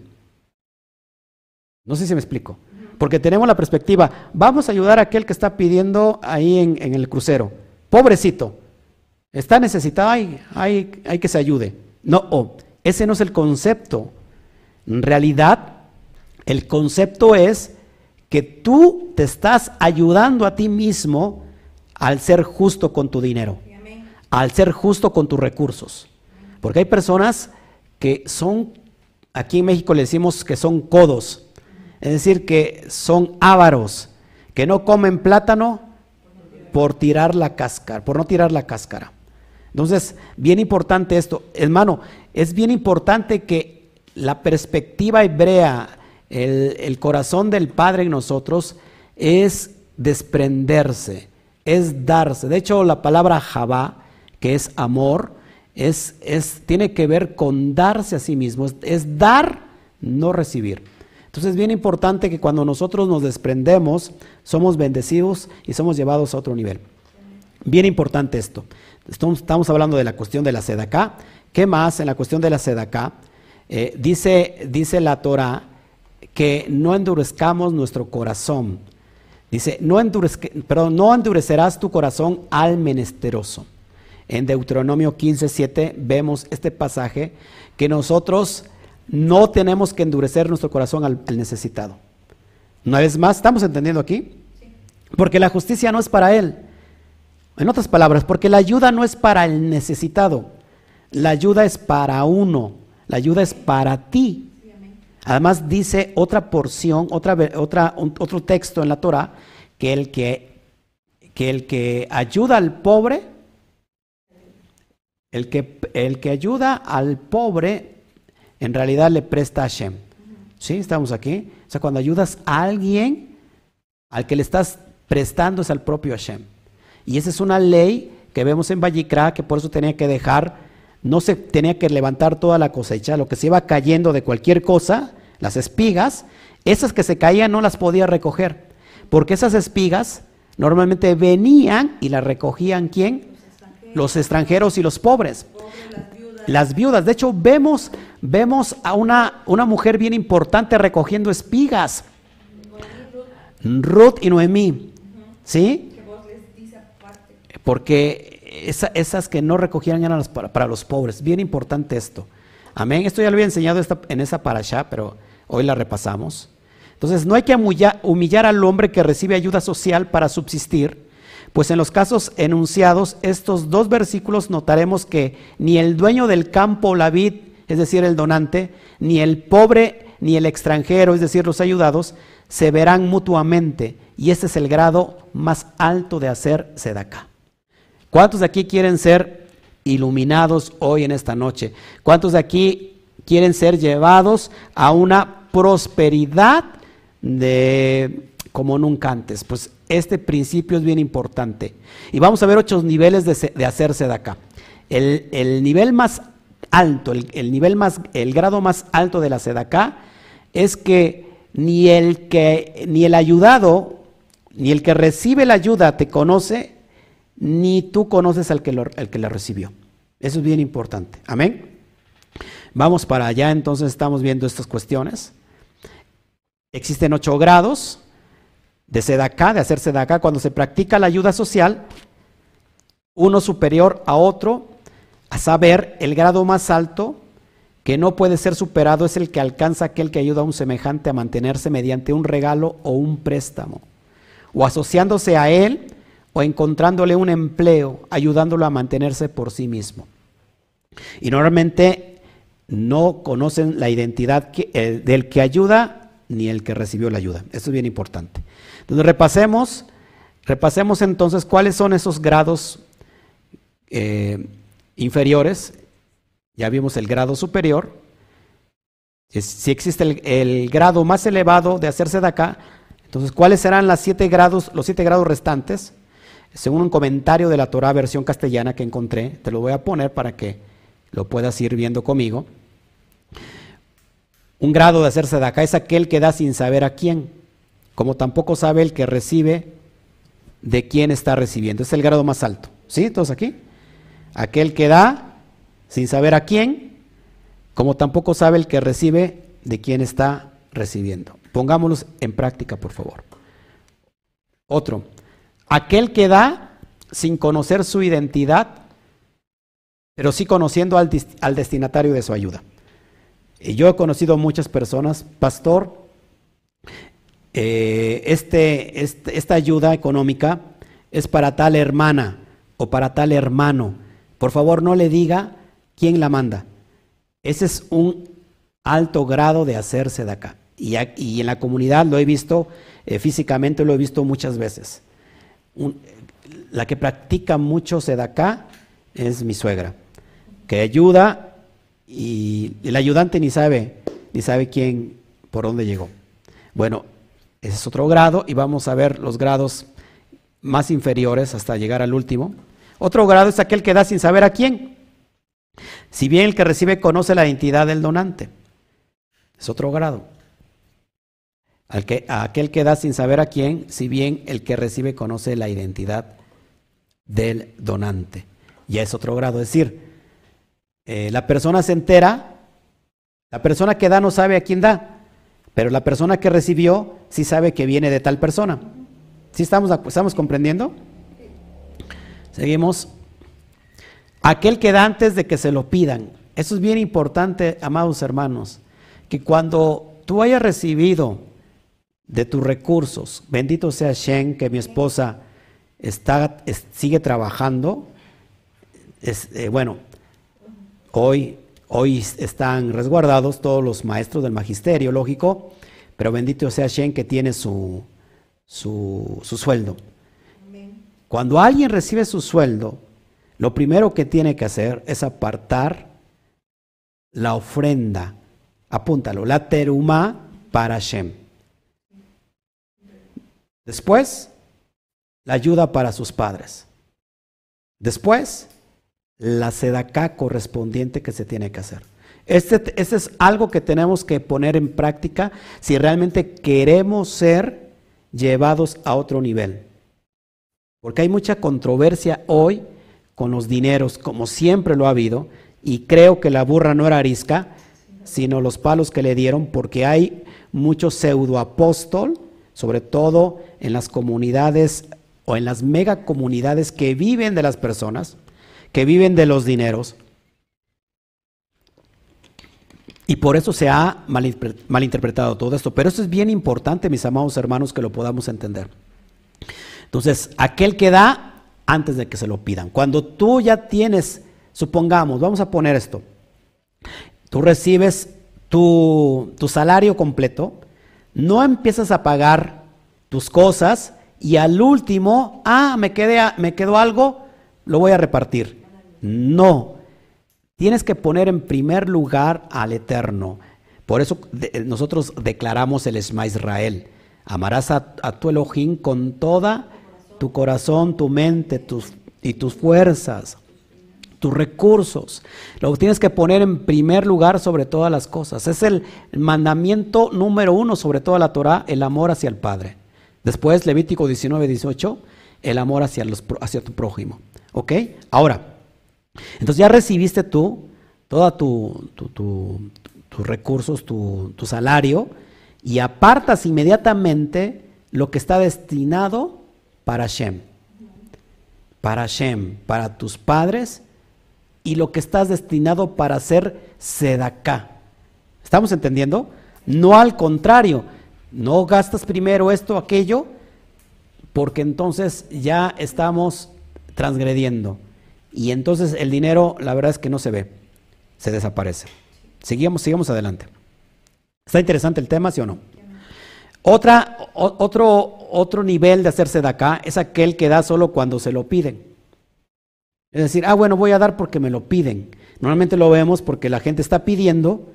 No sé si me explico. Porque tenemos la perspectiva, vamos a ayudar a aquel que está pidiendo ahí en, el crucero. Pobrecito, está necesitado, hay, hay, hay que se ayude. No, ese no es el concepto. En realidad, el concepto es que tú te estás ayudando a ti mismo al ser justo con tu dinero, al ser justo con tus recursos. Porque hay personas que son, aquí en México le decimos que son codos, es decir, que son ávaros, que no comen plátano por tirar la cáscara, por no tirar la cáscara. Entonces, bien importante esto, hermano, es bien importante que la perspectiva hebrea, el, corazón del Padre en nosotros es desprenderse, es darse. De hecho, la palabra Jabá, que es amor, es, es, tiene que ver con darse a sí mismo, es, dar, no recibir. Entonces es bien importante que cuando nosotros nos desprendemos, somos bendecidos y somos llevados a otro nivel. Bien importante esto. Estamos, hablando de la cuestión de la acá. ¿Qué más en la cuestión de la sedacá? Eh, dice, dice la Torah que no endurezcamos nuestro corazón. Dice, no, no endurecerás tu corazón al menesteroso. En Deuteronomio 15, 7 vemos este pasaje que nosotros no tenemos que endurecer nuestro corazón al, al necesitado. Una vez más, ¿estamos entendiendo aquí? Porque la justicia no es para él. En otras palabras, porque la ayuda no es para el necesitado. La ayuda es para uno. La ayuda es para ti. Además dice otra porción, otra, otra, otro texto en la Torah, que el que, que el que ayuda al pobre, el que, el que ayuda al pobre, en realidad le presta a Hashem. ¿Sí? Estamos aquí. O sea, cuando ayudas a alguien, al que le estás prestando es al propio Hashem. Y esa es una ley que vemos en Vallicra, que por eso tenía que dejar no se tenía que levantar toda la cosecha, lo que se iba cayendo de cualquier cosa, las espigas, esas que se caían no las podía recoger, porque esas espigas normalmente venían y las recogían quién? Los extranjeros, y los pobres. las, viudas. De hecho, vemos, vemos a una, una mujer bien importante recogiendo espigas. Ruth y Noemí. ¿Sí? Porque esas que no recogían eran para, los pobres. Bien importante esto. Amén. Esto ya lo había enseñado en esa allá, pero hoy la repasamos. Entonces, no hay que humillar, al hombre que recibe ayuda social para subsistir, pues en los casos enunciados, estos dos versículos notaremos que ni el dueño del campo, la vid, es decir, el donante, ni el pobre, ni el extranjero, es decir, los ayudados, se verán mutuamente. Y ese es el grado más alto de hacer sedacá. ¿Cuántos de aquí quieren ser iluminados hoy en esta noche? ¿Cuántos de aquí quieren ser llevados a una prosperidad de como nunca antes? Pues este principio es bien importante. Y vamos a ver ocho niveles de, de acá. El, nivel más alto, el, nivel más, el grado más alto de la sedacá es que ni el que, ni el ayudado, ni el que recibe la ayuda te conoce, ni tú conoces al que, lo, que la recibió. Eso es bien importante. Amén. Vamos para allá, entonces estamos viendo estas cuestiones. Existen ocho grados de sedacá, de hacer sedacá, cuando se practica la ayuda social, uno superior a otro, a saber, el grado más alto que no puede ser superado es el que alcanza aquel que ayuda a un semejante a mantenerse mediante un regalo o un préstamo, o asociándose a él o encontrándole un empleo, ayudándolo a mantenerse por sí mismo. Y normalmente no conocen la identidad eh, del que ayuda ni el que recibió la ayuda. Esto es bien importante. Entonces repasemos Repasemos entonces cuáles son esos grados eh, inferiores. Ya vimos el grado superior. Si existe el, grado más elevado de hacerse de acá, entonces cuáles serán las siete grados, los siete grados restantes. Según un comentario de la Torah versión castellana que encontré, te lo voy a poner para que lo puedas ir viendo conmigo. Un grado de hacerse de acá es aquel que da sin saber a quién, como tampoco sabe el que recibe de quién está recibiendo. Es el grado más alto. ¿Sí? ¿Todos aquí? Aquel que da sin saber a quién, como tampoco sabe el que recibe de quién está recibiendo. Pongámoslos en práctica, por favor. Otro, aquel que da sin conocer su identidad, pero sí conociendo al, destinatario de su ayuda. Y yo he conocido muchas personas, pastor, eh, este, este, esta ayuda económica es para tal hermana o para tal hermano por favor, no le diga quién la manda. Ese es un alto grado de hacerse de. Y, en la comunidad lo he visto, eh, físicamente lo he visto muchas veces. la que practica mucho acá es mi suegra, que ayuda y el ayudante ni sabe, ni sabe quién, por dónde llegó. Bueno, ese es otro grado y vamos a ver los grados más inferiores hasta llegar al último. Otro grado es aquel que da sin saber a quién. Si bien el que recibe conoce la identidad del donante. Es otro grado. aquel que da sin saber a quién, si bien el que recibe conoce la identidad del donante. Ya es otro grado. Es decir, eh, la persona se entera, la persona que da no sabe a quién da, pero la persona que recibió sí sabe que viene de tal persona. ¿Sí estamos, estamos comprendiendo? Seguimos. Aquel que da antes de que se lo pidan. Eso es bien importante, amados hermanos, que cuando tú hayas recibido de tus recursos, bendito sea Shen, que mi esposa está, sigue trabajando, es, eh, bueno, hoy, hoy están resguardados todos los maestros del magisterio, lógico, pero bendito sea Shen que tiene su, su, su sueldo. Cuando alguien recibe su sueldo, lo primero que tiene que hacer es apartar la ofrenda, apúntalo, la teruma para Hashem. Después, la ayuda para sus padres. Después, la sedacá correspondiente que se tiene que hacer. Este, este, es algo que tenemos que poner en práctica si realmente queremos ser llevados a otro nivel. Porque hay mucha controversia hoy con los dineros, como siempre lo ha habido, y creo que la burra no era arisca, sino los palos que le dieron, porque hay mucho pseudoapóstol, sobre todo en las comunidades o en las megacomunidades que viven de las personas, que viven de los dineros. Y por eso se ha malinterpretado todo esto. Pero esto es bien importante, mis amados hermanos, que lo podamos entender. Entonces, aquel que da antes de que se lo pidan. Cuando tú ya tienes, supongamos, vamos a poner esto, tú recibes tu, salario completo, no empiezas a pagar tus cosas y al último, ah, me, quedé, me quedó algo, lo voy a repartir. No, tienes que poner en primer lugar al Eterno. Por eso nosotros declaramos el Esma Israel. Amarás a, a tu Elohim con toda tu corazón, tu mente tus, y tus fuerzas, tus recursos. Lo tienes que poner en primer lugar sobre todas las cosas. Es el mandamiento número uno sobre toda la Torah, el amor hacia el Padre. Después, Levítico 19, 18, el amor hacia, los, hacia tu prójimo. ¿Ok? Ahora, entonces ya recibiste tú todos tu, tus recursos, tu, tu salario, y apartas inmediatamente lo que está destinado para Shem. Para Shem, para tus padres y lo que estás destinado para hacer sedaká. ¿Estamos entendiendo? No al contrario, no gastas primero esto, aquello, porque entonces ya estamos transgrediendo. Y entonces el dinero, la verdad es que no se ve, se desaparece. Seguimos, sigamos adelante. ¿Está interesante el tema, sí o no? Otra, otro, otro nivel de hacerse de acá es aquel que da solo cuando se lo piden. Es decir, ah, bueno, voy a dar porque me lo piden. Normalmente lo vemos porque la gente está pidiendo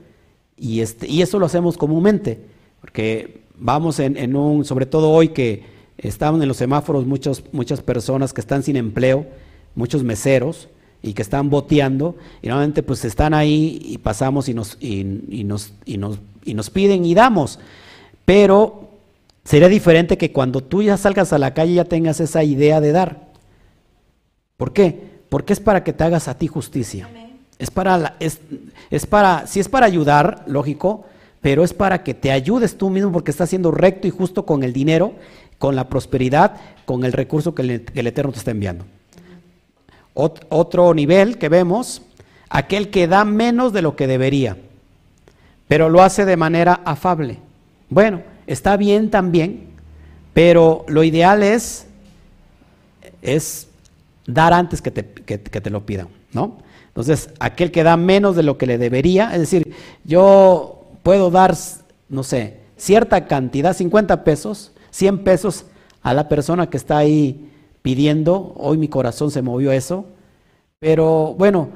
y, este, y eso lo hacemos comúnmente, porque vamos en, en un, sobre todo hoy que estaban en los semáforos muchos, muchas personas que están sin empleo, muchos meseros, y que están boteando, y normalmente pues están ahí y pasamos y nos, y, nos, y, nos, y nos piden y damos. Pero sería diferente que cuando tú ya salgas a la calle ya tengas esa idea de dar. ¿Por qué? Porque es para que te hagas a ti justicia. Es para, es, es para, si es para ayudar, lógico, pero es para que te ayudes tú mismo porque estás siendo recto y justo con el dinero, con la prosperidad, con el recurso que el Eterno te está enviando otro nivel que vemos, aquel que da menos de lo que debería, pero lo hace de manera afable. Bueno, está bien también, pero lo ideal es, dar antes que te, lo pidan, ¿no? Entonces, aquel que da menos de lo que le debería, es decir, yo puedo dar, no sé, cierta cantidad, 50 pesos, 100 pesos a la persona que está ahí pidiendo, hoy mi corazón se movió eso, pero bueno,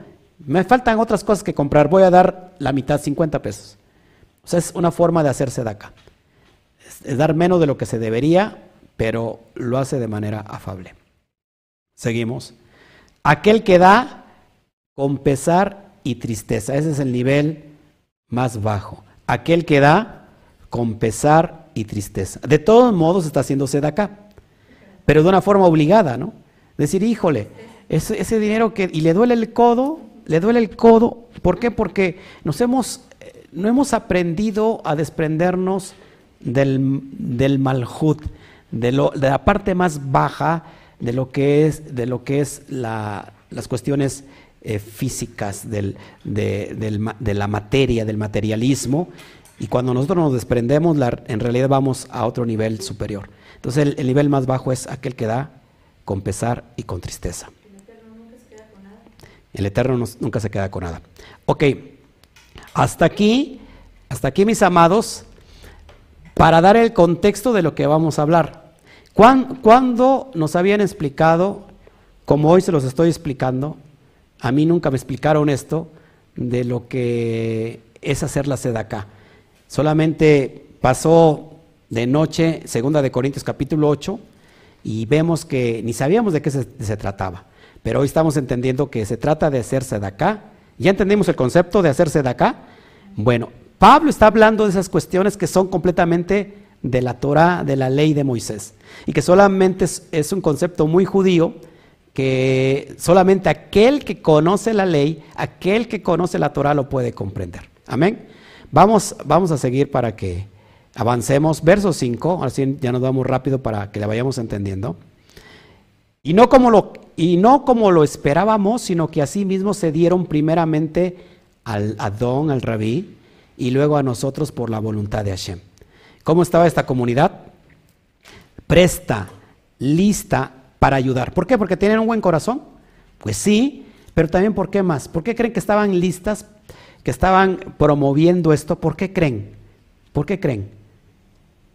me faltan otras cosas que comprar, voy a dar la mitad, 50 pesos. O es una forma de hacerse de acá. Es, dar menos de lo que se debería, pero lo hace de manera afable. Seguimos. Aquel que da con pesar y tristeza, ese es el nivel más bajo. Aquel que da con pesar y tristeza. De todos modos está haciéndose de acá pero de una forma obligada, ¿no? Decir, híjole, ese, ese dinero que, y le duele el codo, le duele el codo, ¿por qué? Porque nos hemos, eh, no hemos aprendido a desprendernos del, del malhut, de, lo, de la parte más baja de lo que es, de lo que es la, las cuestiones eh, físicas del, de, del, de, la materia, del materialismo, y cuando nosotros nos desprendemos, en realidad vamos a otro nivel superior. Entonces el, nivel más bajo es aquel que da con pesar y con tristeza. El Eterno nunca se queda con nada. Ok, hasta aquí, hasta aquí mis amados, para dar el contexto de lo que vamos a hablar. Cuando nos habían explicado, como hoy se los estoy explicando, a mí nunca me explicaron esto de lo que es hacer la acá. Solamente pasó de noche, segunda de Corintios capítulo 8, y vemos que ni sabíamos de qué se, trataba. Pero hoy estamos entendiendo que se trata de hacerse de acá. ¿Ya entendimos el concepto de hacerse de acá? Bueno, Pablo está hablando de esas cuestiones que son completamente de la Torah, de la ley de Moisés. Y que solamente es, un concepto muy judío, que solamente aquel que conoce la ley, aquel que conoce la Torah lo puede comprender. Amén. Vamos, vamos a seguir para que Avancemos, verso 5, así ya nos vamos rápido para que la vayamos entendiendo. Y no como lo, y no como lo esperábamos, sino que así mismo se dieron primeramente al Adón, al Rabí, y luego a nosotros por la voluntad de Hashem. ¿Cómo estaba esta comunidad? Presta, lista para ayudar. ¿Por qué? Porque tienen un buen corazón. Pues sí, pero también ¿por qué más? ¿Por qué creen que estaban listas, que estaban promoviendo esto? ¿Por qué creen? ¿Por qué creen?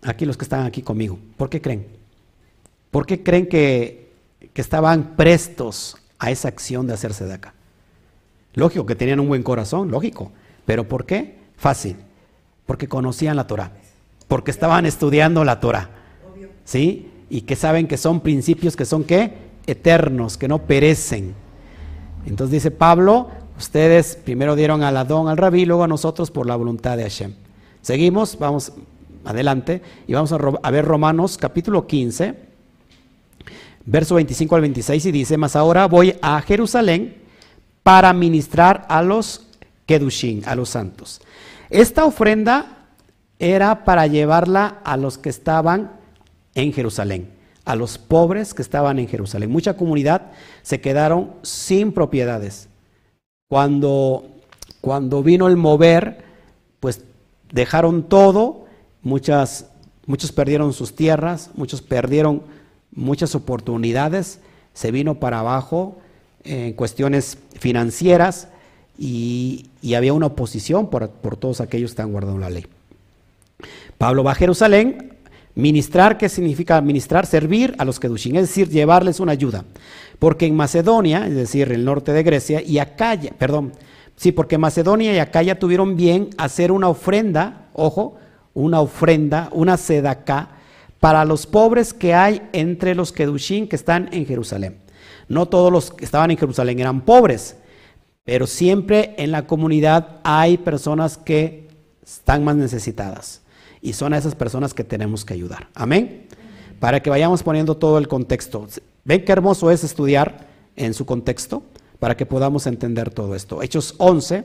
aquí los que están aquí conmigo, ¿por qué creen? ¿Por qué creen que, que estaban prestos a esa acción de hacerse de acá? Lógico que tenían un buen corazón, lógico. ¿Pero por qué? Fácil. Porque conocían la Torah. Porque estaban estudiando la Torah. ¿Sí? Y que saben que son principios que son qué? Eternos, que no perecen. Entonces dice Pablo, ustedes primero dieron al Adón, al Rabí, luego a nosotros por la voluntad de Hashem. Seguimos, vamos adelante, y vamos a, ver Romanos capítulo 15, verso 25 al 26, y dice, mas ahora voy a Jerusalén para ministrar a los Kedushin, a los santos. Esta ofrenda era para llevarla a los que estaban en Jerusalén, a los pobres que estaban en Jerusalén. Mucha comunidad se quedaron sin propiedades. Cuando, cuando vino el mover, pues dejaron todo Muchas, muchos perdieron sus tierras, muchos perdieron muchas oportunidades, se vino para abajo en cuestiones financieras y, había una oposición por, todos aquellos que están guardando la ley. Pablo va a Jerusalén Ministrar, ¿qué significa ministrar? Servir a los Kedushim, es decir, llevarles una ayuda. Porque en Macedonia, es decir, el norte de Grecia, y Acaya, perdón, sí, porque Macedonia y Acaya tuvieron bien hacer una ofrenda, ojo, una ofrenda, una sedacá, para los pobres que hay entre los Kedushim que están en Jerusalén. No todos los que estaban en Jerusalén eran pobres, pero siempre en la comunidad hay personas que están más necesitadas. Y son a esas personas que tenemos que ayudar. Amén. Para que vayamos poniendo todo el contexto. ¿Ven qué hermoso es estudiar en su contexto? Para que podamos entender todo esto. Hechos 11,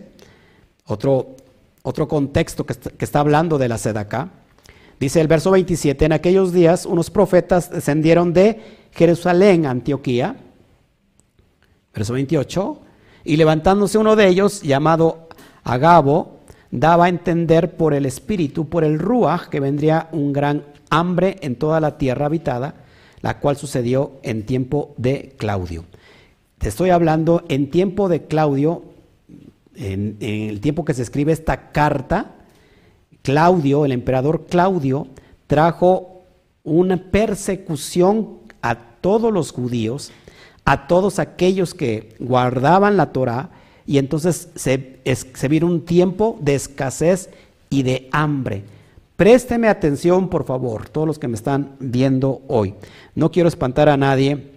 otro, otro contexto que está, hablando de la sed acá. Dice el verso 27, en aquellos días unos profetas descendieron de Jerusalén, Antioquía. Verso 28, y levantándose uno de ellos, llamado Agabo, daba a entender por el espíritu, por el ruach, que vendría un gran hambre en toda la tierra habitada, la cual sucedió en tiempo de Claudio. Te estoy hablando en tiempo de Claudio, en, el tiempo que se escribe esta carta, Claudio, el emperador Claudio, trajo una persecución a todos los judíos, a todos aquellos que guardaban la Torah, y entonces se, vino un tiempo de escasez y de hambre. Présteme atención, por favor, todos los que me están viendo hoy. No quiero espantar a nadie,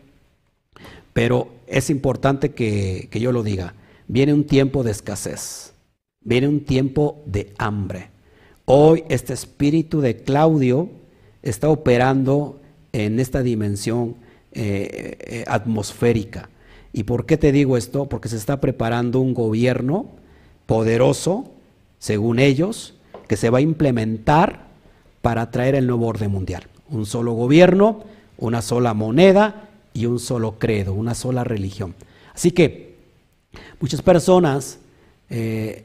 pero es importante que, que yo lo diga. Viene un tiempo de escasez, viene un tiempo de hambre. Hoy este espíritu de Claudio está operando en esta dimensión eh, eh, atmosférica. ¿Y por qué te digo esto? Porque se está preparando un gobierno poderoso, según ellos, que se va a implementar para traer el nuevo orden mundial. Un solo gobierno, una sola moneda y un solo credo, una sola religión. Así que muchas personas, eh,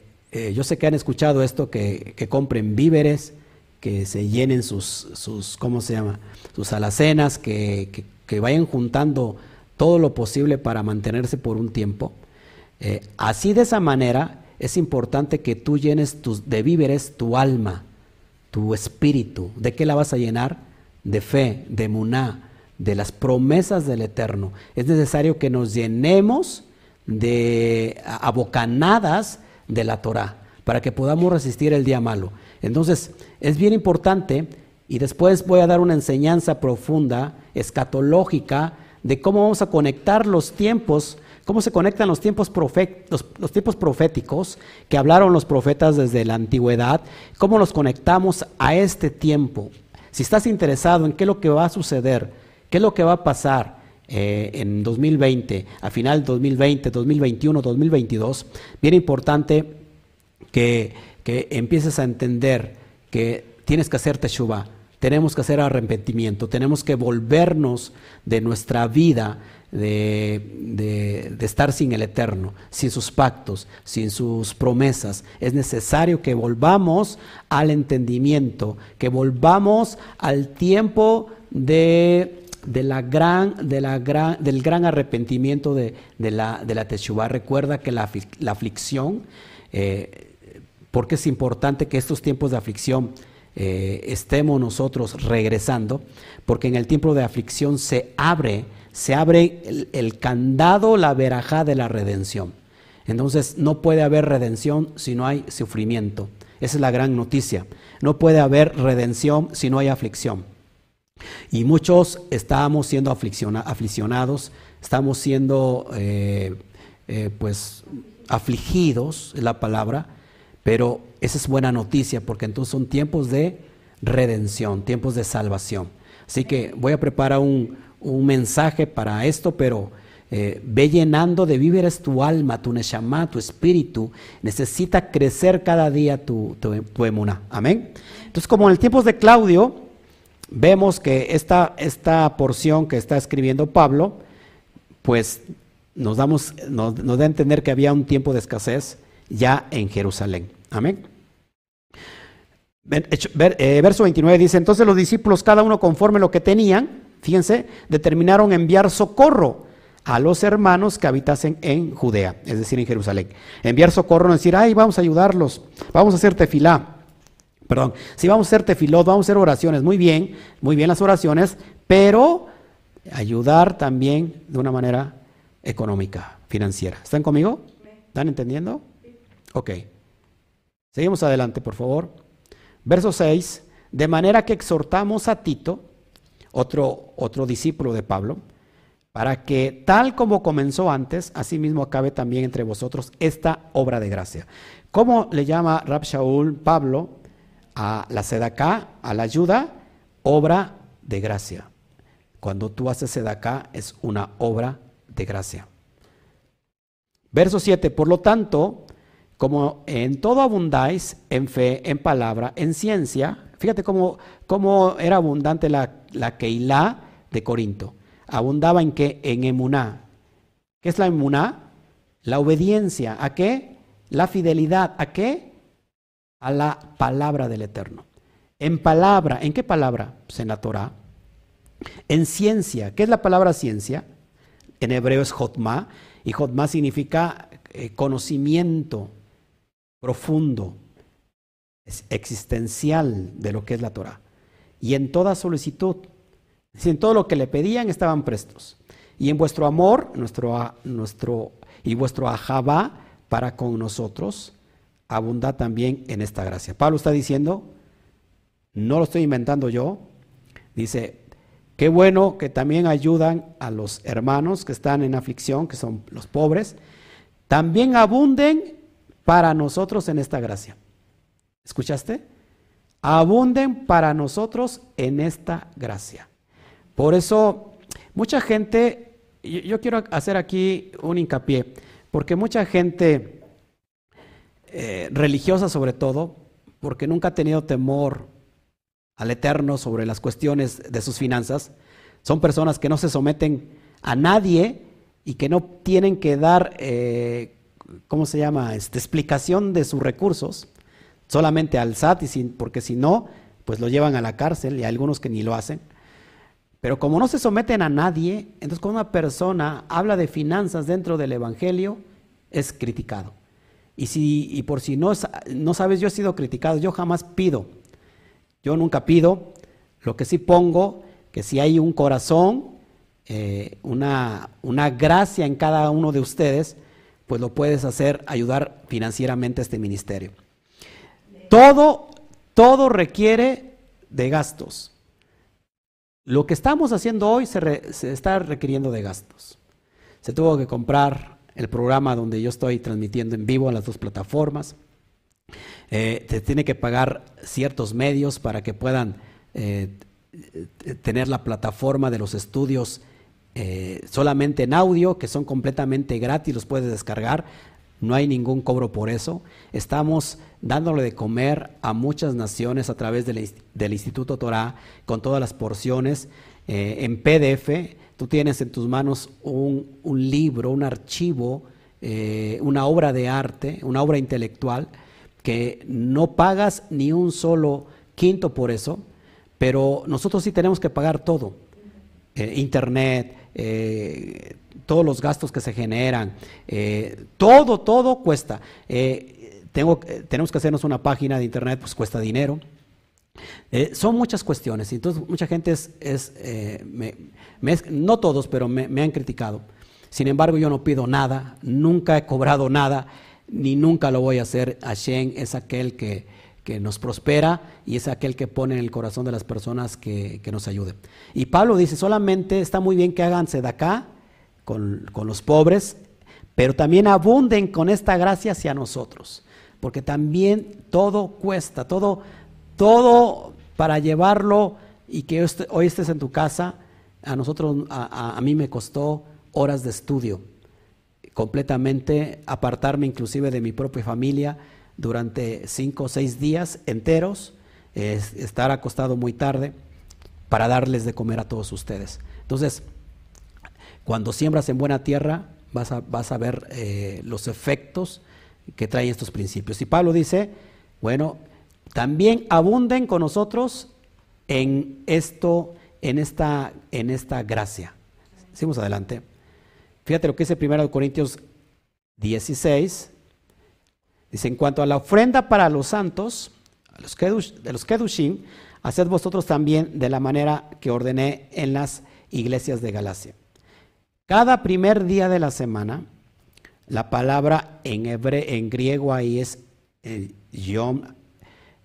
yo sé que han escuchado esto, que, compren víveres, que se llenen sus, sus, ¿cómo se llama? Sus alacenas, que que vayan juntando todo lo posible para mantenerse por un tiempo. Eh, así de esa manera es importante que tú llenes tus, de víveres tu alma, tu espíritu. ¿De qué la vas a llenar? De fe, de muná, de las promesas del Eterno. Es necesario que nos llenemos de abocanadas de la Torah para que podamos resistir el día malo. Entonces, es bien importante y después voy a dar una enseñanza profunda, escatológica, de cómo vamos a conectar los tiempos, cómo se conectan los tiempos, los, tiempos proféticos que hablaron los profetas desde la antigüedad, cómo los conectamos a este tiempo. Si estás interesado en qué es lo que va a suceder, qué es lo que va a pasar eh, en 2020, a final 2020, 2021, 2022, bien importante que, que empieces a entender que tienes que hacer teshuva, tenemos que hacer arrepentimiento, tenemos que volvernos de nuestra vida de, estar sin el Eterno, sin sus pactos, sin sus promesas. Es necesario que volvamos al entendimiento, que volvamos al tiempo de, la gran, de la gran, del gran arrepentimiento de, la, de la Teshuvah. Recuerda que la, aflicción, eh, porque es importante que estos tiempos de aflicción eh, estemos nosotros regresando, porque en el tiempo de aflicción se abre, se abre el, candado, la verajá de la redención. Entonces no puede haber redención si no hay sufrimiento. Esa es la gran noticia. No puede haber redención si no hay aflicción. Y muchos estamos siendo afliccionados, estamos siendo pues afligidos, es la palabra, pero esa es buena noticia porque entonces son tiempos de redención, tiempos de salvación. Así que voy a preparar un, mensaje para esto, pero eh, ve llenando de víveres tu alma, tu neshama, tu espíritu. Necesita crecer cada día tu, tu, emuna. Amén. Entonces, como en el tiempo de Claudio, vemos que esta, esta porción que está escribiendo Pablo, pues nos, damos, nos da a entender que había un tiempo de escasez ya en Jerusalén. Amén. Eh, verso 29 dice, entonces los discípulos, cada uno conforme lo que tenían, fíjense, determinaron enviar socorro a los hermanos que habitasen en Judea, es decir, en Jerusalén. Enviar socorro no decir, ay, vamos a ayudarlos, vamos a hacer tefilá. perdón, si vamos a hacer tefilot, vamos a hacer oraciones, muy bien, muy bien las oraciones, pero ayudar también de una manera económica, financiera. ¿Están conmigo? ¿Están entendiendo? Ok. Seguimos adelante, por favor. Verso 6. De manera que exhortamos a Tito, otro, otro discípulo de Pablo, para que tal como comenzó antes, asimismo acabe también entre vosotros esta obra de gracia. ¿Cómo le llama Rab Shaul Pablo a la sedaká, a la ayuda? Obra de gracia. Cuando tú haces sedaká es una obra de gracia. Verso 7, por lo tanto, como en todo abundáis, en fe, en palabra, en ciencia, fíjate cómo, cómo era abundante la, la Keilah de Corinto. Abundaba en qué? En emuná. ¿Qué es la emuná? La obediencia. ¿A qué? La fidelidad. ¿A qué? A la palabra del Eterno. En palabra. ¿En qué palabra? Pues en la Torah. En ciencia. ¿Qué es la palabra ciencia? En hebreo es jotma. Y jotma significa eh, conocimiento profundo, existencial de lo que es la Torah. Y en toda solicitud, en todo lo que le pedían estaban prestos. Y en vuestro amor, nuestro, nuestro y vuestro ajabá para con nosotros, abunda también en esta gracia. Pablo está diciendo, no lo estoy inventando yo, dice, qué bueno que también ayudan a los hermanos que están en aflicción, que son los pobres, también abunden para nosotros en esta gracia. ¿Escuchaste? Abunden para nosotros en esta gracia. Por eso, mucha gente, yo, quiero hacer aquí un hincapié, porque mucha gente eh, religiosa sobre todo, porque nunca ha tenido temor al Eterno sobre las cuestiones de sus finanzas, son personas que no se someten a nadie y que no tienen que dar eh, ¿cómo se llama? Este, explicación de sus recursos solamente al SAT, y porque si no, pues lo llevan a la cárcel y hay algunos que ni lo hacen. Pero como no se someten a nadie, entonces cuando una persona habla de finanzas dentro del Evangelio, es criticado. Y, si, y por si no, no sabes, yo he sido criticado, yo jamás pido, yo nunca pido, lo que sí pongo, que si hay un corazón, eh, una, una gracia en cada uno de ustedes, pues lo puedes hacer, ayudar financieramente a este ministerio. Todo, todo requiere de gastos. Lo que estamos haciendo hoy se, está requiriendo de gastos. Se tuvo que comprar el programa donde yo estoy transmitiendo en vivo a las dos plataformas. Eh, se tiene que pagar ciertos medios para que puedan eh, tener la plataforma de los estudios eh, solamente en audio, que son completamente gratis, los puedes descargar, no hay ningún cobro por eso. Estamos dándole de comer a muchas naciones a través del, Instituto Torah, con todas las porciones eh, en PDF. Tú tienes en tus manos un, libro, un archivo, eh, una obra de arte, una obra intelectual, que no pagas ni un solo quinto por eso, pero nosotros sí tenemos que pagar todo. internet, eh, todos los gastos que se generan, eh, todo, todo cuesta. Eh, tengo, tenemos que hacernos una página de internet, pues cuesta dinero. son muchas cuestiones, entonces mucha gente es, no todos, pero me, me, han criticado. Sin embargo, yo no pido nada, nunca he cobrado nada, ni nunca lo voy a hacer. Hashem es aquel que, que nos prospera y es aquel que pone en el corazón de las personas que, nos ayude. Y Pablo dice, solamente está muy bien que hagan sedacá con, con los pobres, pero también abunden con esta gracia hacia nosotros, porque también todo cuesta, todo, todo para llevarlo y que hoy estés en tu casa, a nosotros, a, a mí me costó horas de estudio, completamente apartarme inclusive de mi propia familia, durante cinco o seis días enteros, es estar acostado muy tarde para darles de comer a todos ustedes. Entonces, cuando siembras en buena tierra, vas a, vas a ver eh, los efectos que traen estos principios. Y Pablo dice, bueno, también abunden con nosotros en esto, en esta, en esta gracia. Seguimos adelante. Fíjate lo que dice 1 Corintios 16, Dice, en cuanto a la ofrenda para los santos, los de los Kedushim, haced vosotros también de la manera que ordené en las iglesias de Galacia. Cada primer día de la semana, la palabra en, hebreo, en griego ahí es el Yom,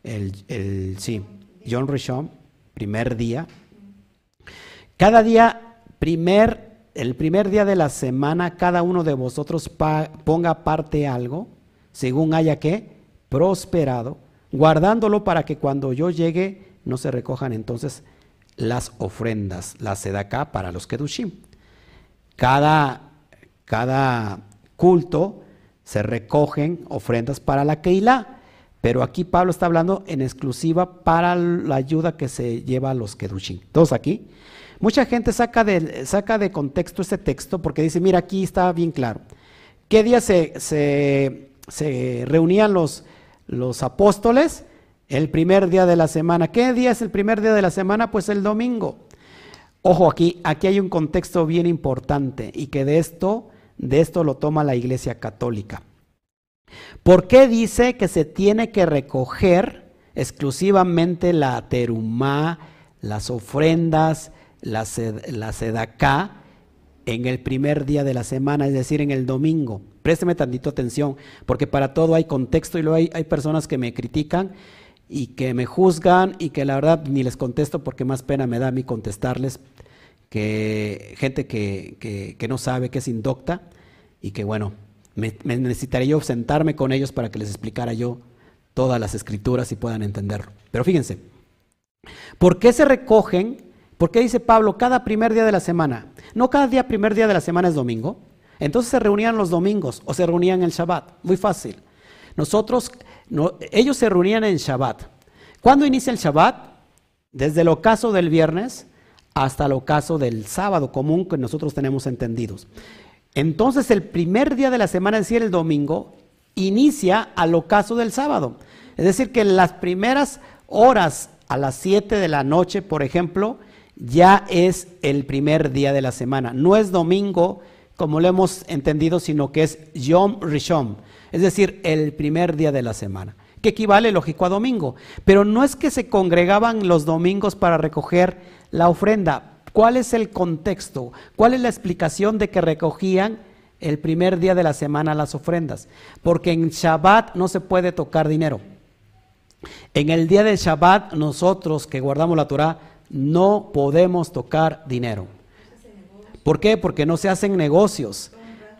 el, sí, Yom Rishon, primer día. Cada día, primer, el primer día de la semana, cada uno de vosotros ponga aparte algo, según haya que, prosperado, guardándolo para que cuando yo llegue no se recojan entonces las ofrendas, la sedaká para los kedushim. Cada, cada culto se recogen ofrendas para la Keilah, pero aquí Pablo está hablando en exclusiva para la ayuda que se lleva a los kedushim. Todos aquí. Mucha gente saca de, saca de contexto este texto porque dice, mira, aquí está bien claro. ¿Qué día se, se, se reunían los, los apóstoles? El primer día de la semana. ¿Qué día es el primer día de la semana? Pues el domingo. Ojo, aquí, aquí hay un contexto bien importante y que de esto, de esto lo toma la Iglesia Católica. ¿Por qué dice que se tiene que recoger exclusivamente la terumá, las ofrendas, la, la sedacá en el primer día de la semana, es decir, en el domingo? Présteme tantito atención, porque para todo hay contexto y luego hay, personas que me critican y que me juzgan y que la verdad ni les contesto porque más pena me da a mí contestarles que gente que, no sabe, que es indocta y que bueno, me, necesitaría yo sentarme con ellos para que les explicara yo todas las escrituras y puedan entenderlo. Pero fíjense, ¿por qué se recogen? ¿Por qué dice Pablo cada primer día de la semana? No cada día, primer día de la semana es domingo. Entonces se reunían los domingos o se reunían el Shabbat. Muy fácil. Nosotros ellos se reunían en Shabbat. ¿Cuándo inicia el Shabbat? Desde el ocaso del viernes hasta el ocaso del sábado común que nosotros tenemos entendidos. Entonces el primer día de la semana, es decir, el domingo, inicia al ocaso del sábado. Es decir, que las primeras horas a las 7 de la noche, por ejemplo, ya es el primer día de la semana. No es domingo como lo hemos entendido, sino que es Yom Rishon es decir, el primer día de la semana, que equivale lógico a domingo. Pero no es que se congregaban los domingos para recoger la ofrenda. ¿Cuál es el contexto? ¿Cuál es la explicación de que recogían el primer día de la semana las ofrendas? Porque en Shabbat no se puede tocar dinero. En el día de Shabbat nosotros que guardamos la Torah no podemos tocar dinero. ¿Por qué? Porque no se hacen negocios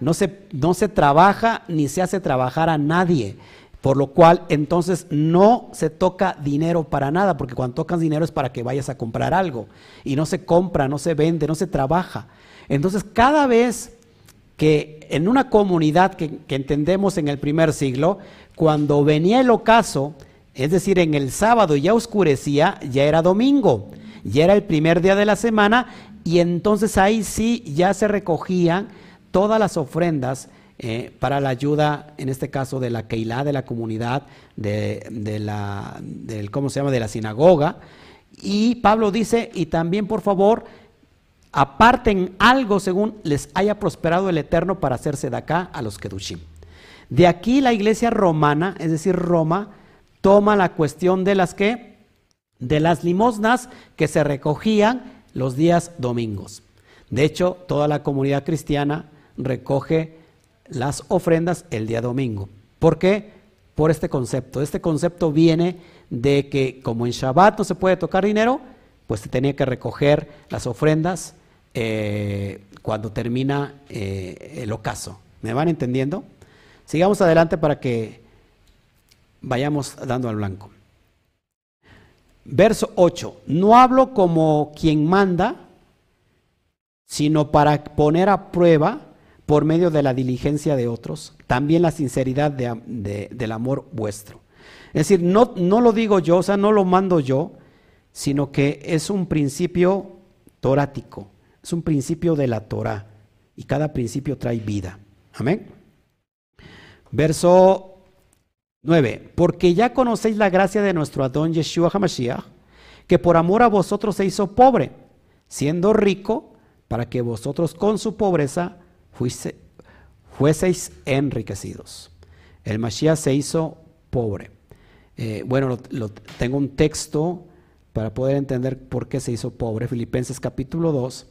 no se, no se trabaja ni se hace trabajar a nadie. Por lo cual, entonces no se toca dinero para nada, porque cuando tocas dinero es para que vayas a comprar algo. Y no se compra, no se vende, no se trabaja. Entonces, cada vez que en una comunidad que, que entendemos en el primer siglo, cuando venía el ocaso, es decir, en el sábado ya oscurecía, ya era domingo, ya era el primer día de la semana, y entonces ahí sí ya se recogían todas las ofrendas eh, para la ayuda, en este caso de la Keilah, de la comunidad, de, la, del, ¿cómo se llama?, de la sinagoga. Y Pablo dice, y también por favor, aparten algo según les haya prosperado el Eterno para hacerse de acá a los Kedushim. De aquí la iglesia romana, es decir, Roma, toma la cuestión de las que, de las limosnas que se recogían los días domingos. De hecho, toda la comunidad cristiana recoge las ofrendas el día domingo. ¿Por qué? Por este concepto. Este concepto viene de que como en Shabbat no se puede tocar dinero, pues se tenía que recoger las ofrendas eh, cuando termina eh, el ocaso. ¿Me van entendiendo? Sigamos adelante para que vayamos dando al blanco. Verso 8. No hablo como quien manda, sino para poner a prueba por medio de la diligencia de otros, también la sinceridad del amor vuestro. Es decir, no, no lo digo yo, o sea, no lo mando yo, sino que es un principio torático, es un principio de la Torah, y cada principio trae vida. Amén. Verso 9. Porque ya conocéis la gracia de nuestro Adón Yeshua HaMashiach, que por amor a vosotros se hizo pobre, siendo rico, para que vosotros con su pobreza fueseis enriquecidos. El Mashiach se hizo pobre. eh, bueno, tengo un texto para poder entender por qué se hizo pobre. Filipenses capítulo 2,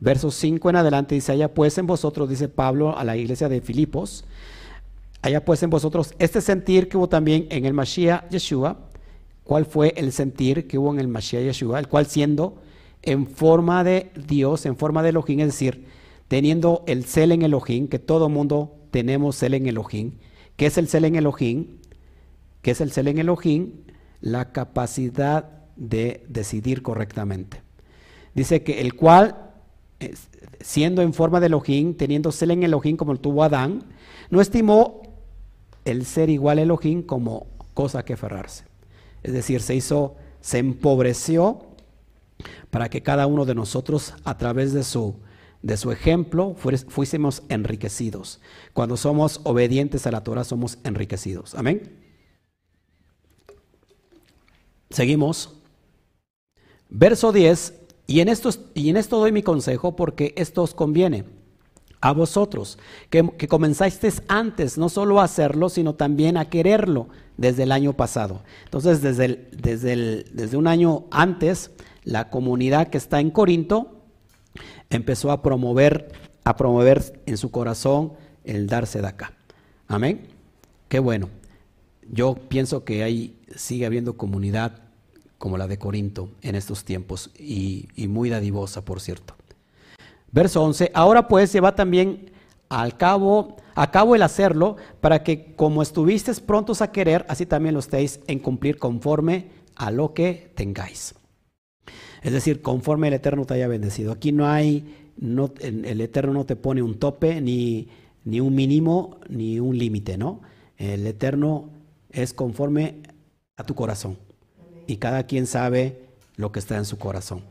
versos 5 en adelante dice, allá pues en vosotros, dice Pablo a la iglesia de Filipos, allá pues en vosotros este sentir que hubo también en el Mashiach Yeshua, ¿cuál fue el sentir que hubo en el Mashiach Yeshua? El cual siendo en forma de Dios, en forma de Elohim, es decir, teniendo el cel en Elohim, que todo mundo tenemos cel en Elohim. ¿Qué es el cel en Elohim? ¿Qué es el cel en Elohim? La capacidad de decidir correctamente. Dice que el cual, siendo en forma de Elohim, teniendo cel en Elohim como lo tuvo Adán, no estimó el ser igual a Elohim como cosa que aferrarse. Es decir, se hizo, se empobreció para que cada uno de nosotros a través de su, de su ejemplo fuésemos enriquecidos. Cuando somos obedientes a la Torah somos enriquecidos. Amén. Seguimos. Verso 10. Y en, esto, y en esto doy mi consejo porque esto os conviene a vosotros, que, comenzasteis antes no solo a hacerlo, sino también a quererlo desde el año pasado. Entonces, desde, desde, desde un año antes, la comunidad que está en Corinto empezó a promover, a promover en su corazón el darse de acá. Amén. Qué bueno. Yo pienso que ahí sigue habiendo comunidad como la de Corinto en estos tiempos y, muy dadivosa, por cierto. Verso 11. Ahora pues lleva también al cabo, a cabo el hacerlo para que como estuvisteis prontos a querer, así también lo estéis en cumplir conforme a lo que tengáis. Es decir, conforme el Eterno te haya bendecido. Aquí no hay, no, el Eterno no te pone un tope, ni, ni un mínimo, ni un límite, ¿no? El Eterno es conforme a tu corazón. Y cada quien sabe lo que está en su corazón.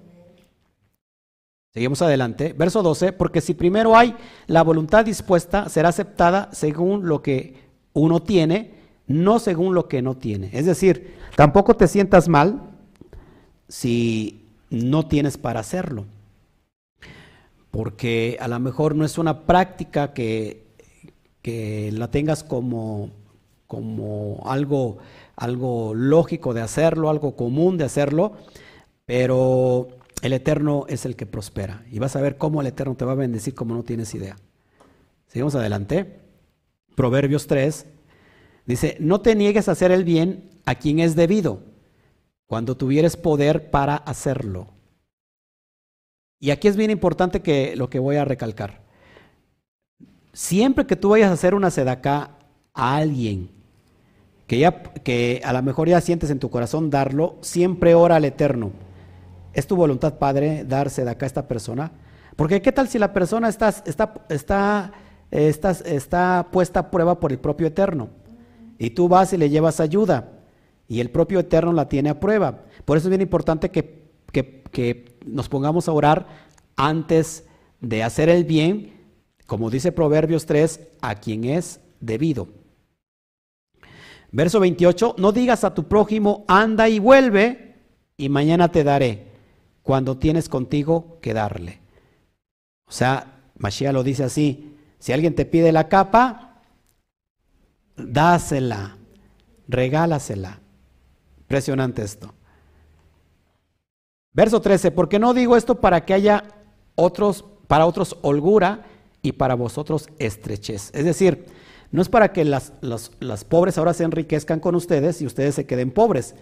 Seguimos adelante. Verso 12, porque si primero hay la voluntad dispuesta, será aceptada según lo que uno tiene, no según lo que no tiene. Es decir, tampoco te sientas mal si no tienes para hacerlo. Porque a lo mejor no es una práctica que, que la tengas como, como algo, algo lógico de hacerlo, algo común de hacerlo, pero el Eterno es el que prospera. Y vas a ver cómo el Eterno te va a bendecir como no tienes idea. Seguimos adelante. Proverbios 3 dice, no te niegues a hacer el bien a quien es debido cuando tuvieres poder para hacerlo. Y aquí es bien importante que lo que voy a recalcar. Siempre que tú vayas a hacer una sedacá a alguien que, ya, que a lo mejor ya sientes en tu corazón darlo, siempre ora al Eterno. ¿Es tu voluntad, Padre, dar sedacá a esta persona? Porque ¿qué tal si la persona está, está, está, está, está puesta a prueba por el propio Eterno? Y tú vas y le llevas ayuda y el propio Eterno la tiene a prueba. Por eso es bien importante que, nos pongamos a orar antes de hacer el bien, como dice Proverbios 3, a quien es debido. Verso 28, no digas a tu prójimo, anda y vuelve, y mañana te daré, cuando tienes contigo que darle. O sea, Mashiach lo dice así, si alguien te pide la capa, dásela, regálasela. Impresionante esto. Verso 13, porque no digo esto para que haya otros, para otros holgura y para vosotros estrechez. Es decir, no es para que las, las pobres ahora se enriquezcan con ustedes y ustedes se queden pobres,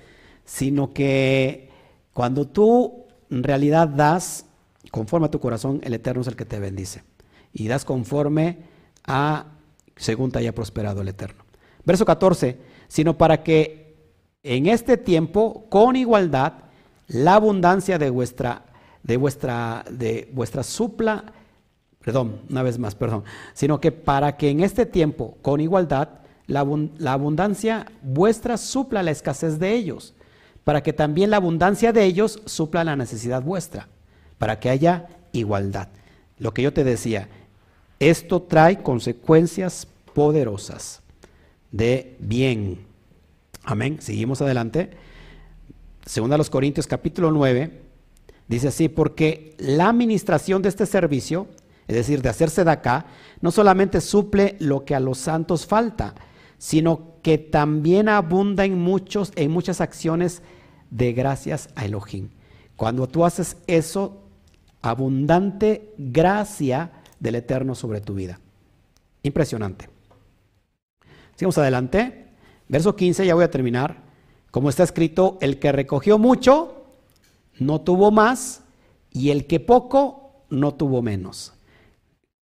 sino que cuando tú en realidad das conforme a tu corazón, el Eterno es el que te bendice. Y das conforme a, según te haya prosperado el Eterno. Verso 14, sino para que en este tiempo con igualdad la abundancia de vuestra de vuestra de vuestra supla perdón, una vez más, perdón, sino que para que en este tiempo con igualdad la, la abundancia vuestra supla la escasez de ellos, para que también la abundancia de ellos supla la necesidad vuestra, para que haya igualdad. Lo que yo te decía, esto trae consecuencias poderosas de bien. Amén. Seguimos adelante. Segunda a los Corintios capítulo 9. Dice así, porque la administración de este servicio, es decir, de hacerse de acá, no solamente suple lo que a los santos falta, sino que también abunda en, muchos, en muchas acciones de gracias a Elohim. Cuando tú haces eso, abundante gracia del Eterno sobre tu vida. Impresionante. Sigamos adelante. Verso 15, ya voy a terminar. Como está escrito, el que recogió mucho, no tuvo más, y el que poco, no tuvo menos.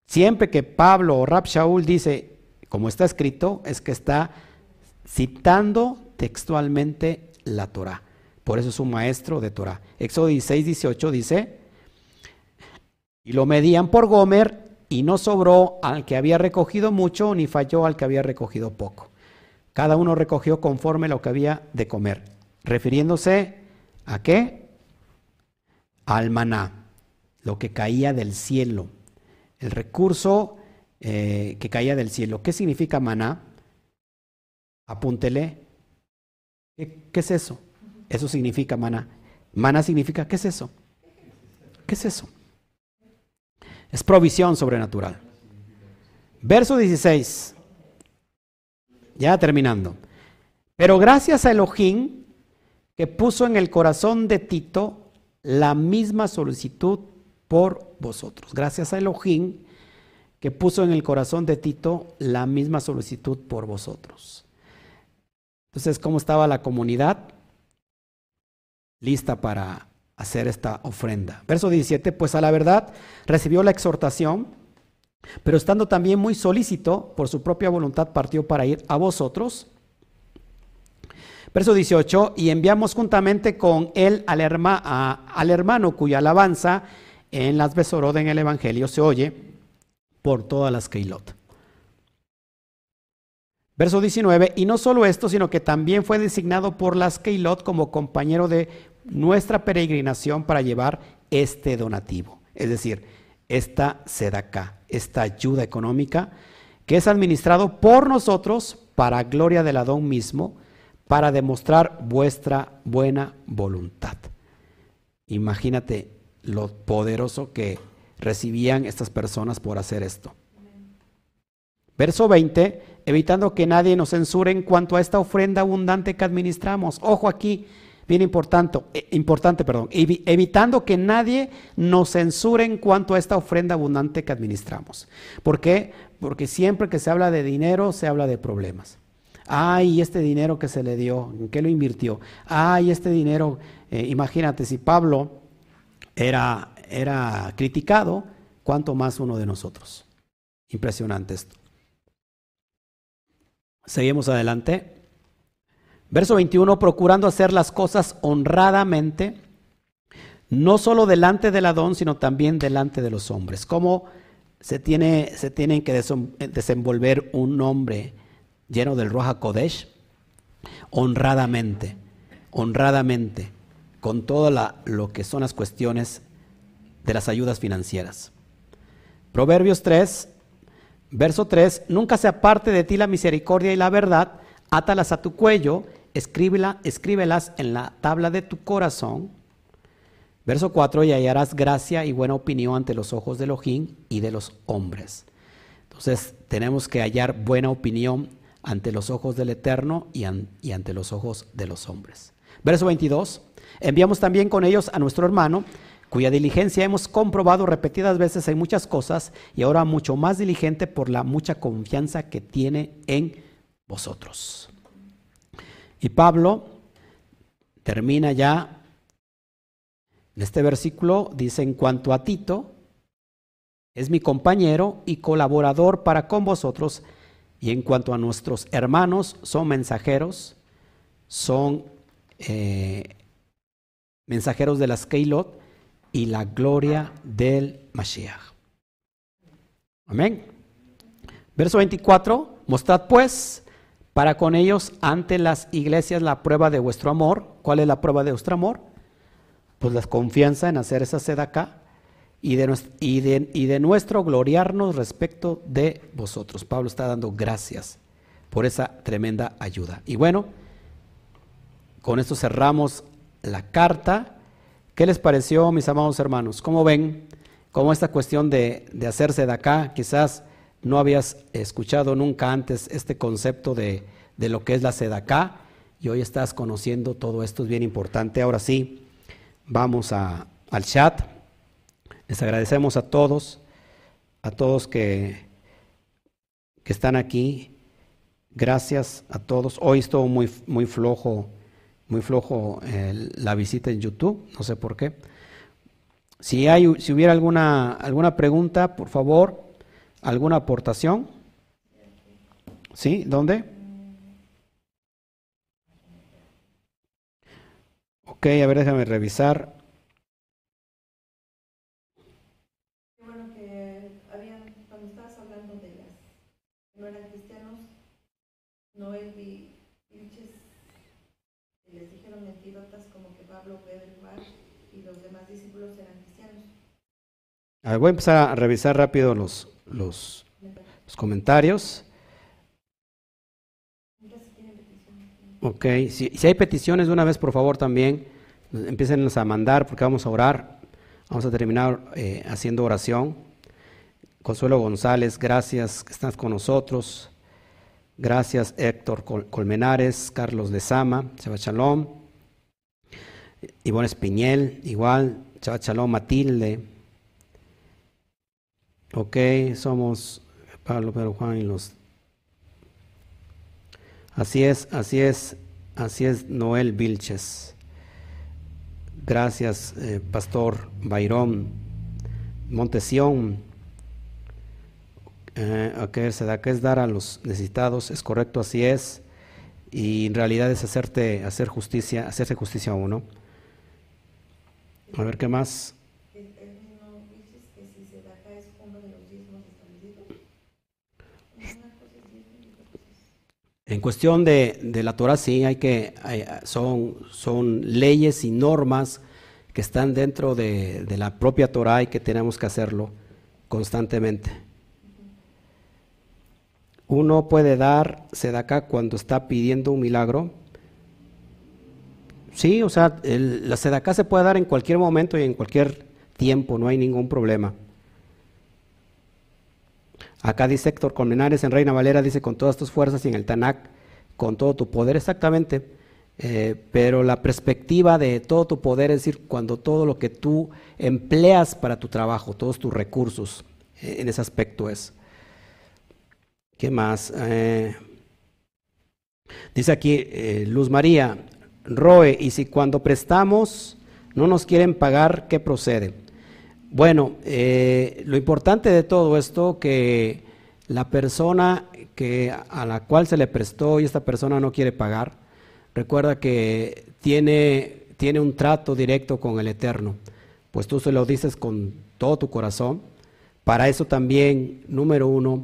Siempre que Pablo o Rab Shaul dice, como está escrito, es que está citando textualmente la Torah. Por eso es un maestro de Torah. Éxodo 16, 18 dice, y lo medían por Gomer y no sobró al que había recogido mucho ni falló al que había recogido poco. Cada uno recogió conforme lo que había de comer, refiriéndose a qué? Al maná, lo que caía del cielo, el recurso eh, que caía del cielo. ¿Qué significa maná? Apúntele. ¿Qué, ¿Qué, es eso? Eso significa maná. Maná significa, ¿qué es eso? ¿Qué es eso? Es provisión sobrenatural. Verso 16. Ya terminando. Pero gracias a Elohim que puso en el corazón de Tito la misma solicitud por vosotros. Gracias a Elohim que puso en el corazón de Tito la misma solicitud por vosotros. Entonces, ¿cómo estaba la comunidad? Lista para hacer esta ofrenda. Verso 17, pues a la verdad recibió la exhortación, pero estando también muy solícito, por su propia voluntad partió para ir a vosotros. Verso 18, y enviamos juntamente con él al, hermano cuya alabanza en las Besorod en el Evangelio se oye por todas las Keilot. Verso 19, y no solo esto, sino que también fue designado por las Keilot como compañero de nuestra peregrinación para llevar este donativo, es decir, esta sedaca, esta ayuda económica que es administrado por nosotros para gloria del Adón mismo, para demostrar vuestra buena voluntad. Imagínate lo poderoso que recibían estas personas por hacer esto. Verso 20, evitando que nadie nos censure en cuanto a esta ofrenda abundante que administramos. Ojo aquí, bien importante, eh, importante perdón, evitando que nadie nos censure en cuanto a esta ofrenda abundante que administramos. ¿Por qué? Porque siempre que se habla de dinero, se habla de problemas. Ay, este dinero que se le dio, ¿en qué lo invirtió? Ay, este dinero, eh, imagínate, si Pablo era, era criticado, ¿cuánto más uno de nosotros? Impresionante esto. Seguimos adelante. Verso 21, procurando hacer las cosas honradamente, no solo delante del Adón, sino también delante de los hombres. ¿Cómo se tiene, se tienen que desenvolver un hombre lleno del Roja Kodesh? Honradamente, honradamente, con todo lo que son las cuestiones de las ayudas financieras. Proverbios 3, verso 3, nunca se aparte de ti la misericordia y la verdad, átalas a tu cuello escríbela, escríbelas en la tabla de tu corazón. Verso 4, y hallarás gracia y buena opinión ante los ojos de Elohim y de los hombres. Entonces tenemos que hallar buena opinión ante los ojos del Eterno y, y ante los ojos de los hombres. Verso 22, enviamos también con ellos a nuestro hermano, cuya diligencia hemos comprobado repetidas veces en muchas cosas y ahora mucho más diligente por la mucha confianza que tiene en vosotros. Y Pablo termina ya en este versículo, dice, en cuanto a Tito, es mi compañero y colaborador para con vosotros, y en cuanto a nuestros hermanos, son mensajeros, son eh, mensajeros de las Keilot y la gloria del Mashiach. Amén. Verso 24, mostrad pues para con ellos ante las iglesias la prueba de vuestro amor. ¿Cuál es la prueba de vuestro amor? Pues la confianza en hacer esa sed acá y de, y, y de nuestro gloriarnos respecto de vosotros. Pablo está dando gracias por esa tremenda ayuda. Y bueno, con esto cerramos la carta. ¿Qué les pareció, mis amados hermanos? ¿Cómo ven? ¿Cómo esta cuestión de, de hacerse de acá quizás no habías escuchado nunca antes este concepto de, de lo que es la sedacá y hoy estás conociendo todo esto, es bien importante. Ahora sí, vamos a, al chat. Les agradecemos a todos, a todos que, que están aquí. Gracias a todos. Hoy estuvo muy, muy flojo, muy flojo eh, la visita en YouTube, no sé por qué. Si, hay, si hubiera alguna, alguna pregunta, por favor, alguna aportación. ¿Sí? ¿Dónde? Ok, a ver, déjame revisar. bueno que habían, cuando estabas hablando de las que no eran cristianos, Noel y Vilches, les dijeron mentirotas como que Pablo, Pedro y Juan y los demás discípulos eran cristianos. A ver, voy a empezar a revisar rápido los, los, comentarios. Ok, si, si, hay peticiones de una vez, por favor, también empiecen a mandar porque vamos a orar. Vamos a terminar eh, haciendo oración. Consuelo González, gracias que estás con nosotros. Gracias Héctor Colmenares, Carlos Lezama, Chava Chalón. Ivonne Espiñel, igual, Chava Chalón, Matilde. Ok, somos Pablo, Pedro, Juan y los Así es, así es, así es Noel Vilches. Gracias, eh, Pastor Bayrón. Montesión. Eh, ok, se da que es dar a los necesitados, es correcto, así es. Y en realidad es hacerte, hacer justicia, hacerse justicia a uno. A ver qué más. En cuestión de, la Torah, sí, hay que, son, leyes y normas que están dentro de, la propia Torah y que tenemos que hacerlo constantemente. Uno puede dar sedacá cuando está pidiendo un milagro. Sí, o sea, la sedacá se puede dar en cualquier momento y en cualquier tiempo, no hay ningún problema. Acá dice Héctor Colmenares en Reina Valera, dice con todas tus fuerzas y en el Tanakh, con todo tu poder, exactamente. Eh, pero la perspectiva de todo tu poder es decir, cuando todo lo que tú empleas para tu trabajo, todos tus recursos, eh, en ese aspecto es. ¿Qué más? Eh, dice aquí Luz María, Roe, y si cuando prestamos no nos quieren pagar, ¿qué procede? Bueno, eh, lo importante de todo esto que la persona que a la cual se le prestó y esta persona no quiere pagar, recuerda que tiene, tiene un trato directo con el Eterno, pues tú se lo dices con todo tu corazón. Para eso también, número uno,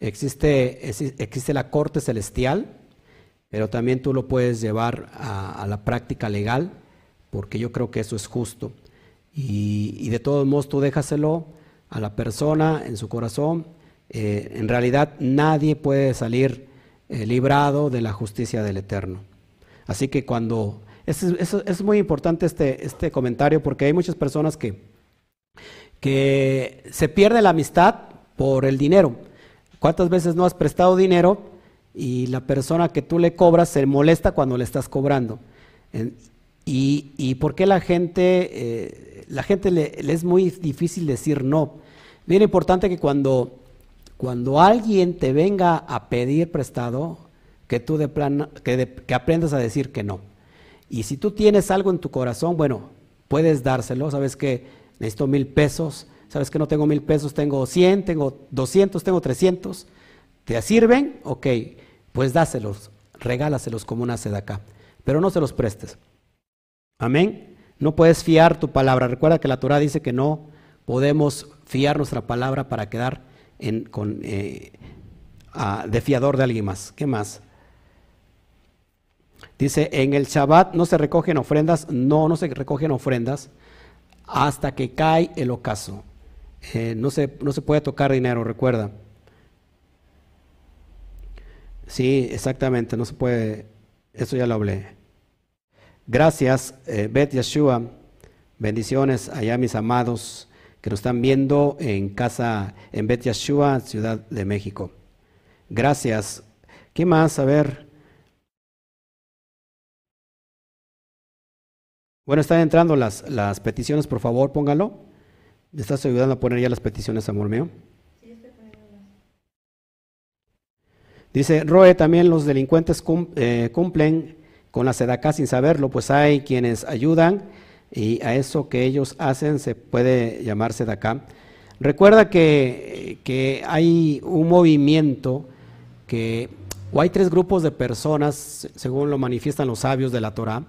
existe, existe la corte celestial, pero también tú lo puedes llevar a, a la práctica legal, porque yo creo que eso es justo. Y, de todos modos tú déjaselo a la persona en su corazón. Eh, en realidad nadie puede salir eh, librado de la justicia del Eterno. Así que cuando... Es, es, muy importante este, este comentario porque hay muchas personas que, que se pierde la amistad por el dinero. ¿Cuántas veces no has prestado dinero y la persona que tú le cobras se molesta cuando le estás cobrando? Y, y por qué la gente, eh, la gente le, es muy difícil decir no. Bien importante que cuando, cuando alguien te venga a pedir prestado, que tú de plan, que, que aprendas a decir que no. Y si tú tienes algo en tu corazón, bueno, puedes dárselo, sabes que necesito mil pesos, sabes que no tengo mil pesos, tengo cien, tengo doscientos, tengo trescientos, ¿te sirven? Ok, pues dáselos, regálaselos como una seda acá, pero no se los prestes. Amén. No puedes fiar tu palabra. Recuerda que la Torah dice que no podemos fiar nuestra palabra para quedar en, con, eh, de fiador de alguien más. ¿Qué más? Dice, en el Shabbat no se recogen ofrendas. No, no se recogen ofrendas hasta que cae el ocaso. Eh, no, se, no se puede tocar dinero, recuerda. Sí, exactamente, no se puede. Eso ya lo hablé. Gracias, eh, Bet Yeshua. Bendiciones allá, mis amados. que nos están viendo en casa en Bet Yashua, Ciudad de México. Gracias. ¿Qué más? A ver. Bueno, están entrando las, las peticiones, por favor, póngalo. ¿Me estás ayudando a poner ya las peticiones, amor mío? Dice, Roe, también los delincuentes eh, cumplen con la sedacá sin saberlo, pues hay quienes ayudan y a eso que ellos hacen se puede llamar sedacá. Recuerda que, que hay un movimiento que, o hay tres grupos de personas, según lo manifiestan los sabios de la Torah,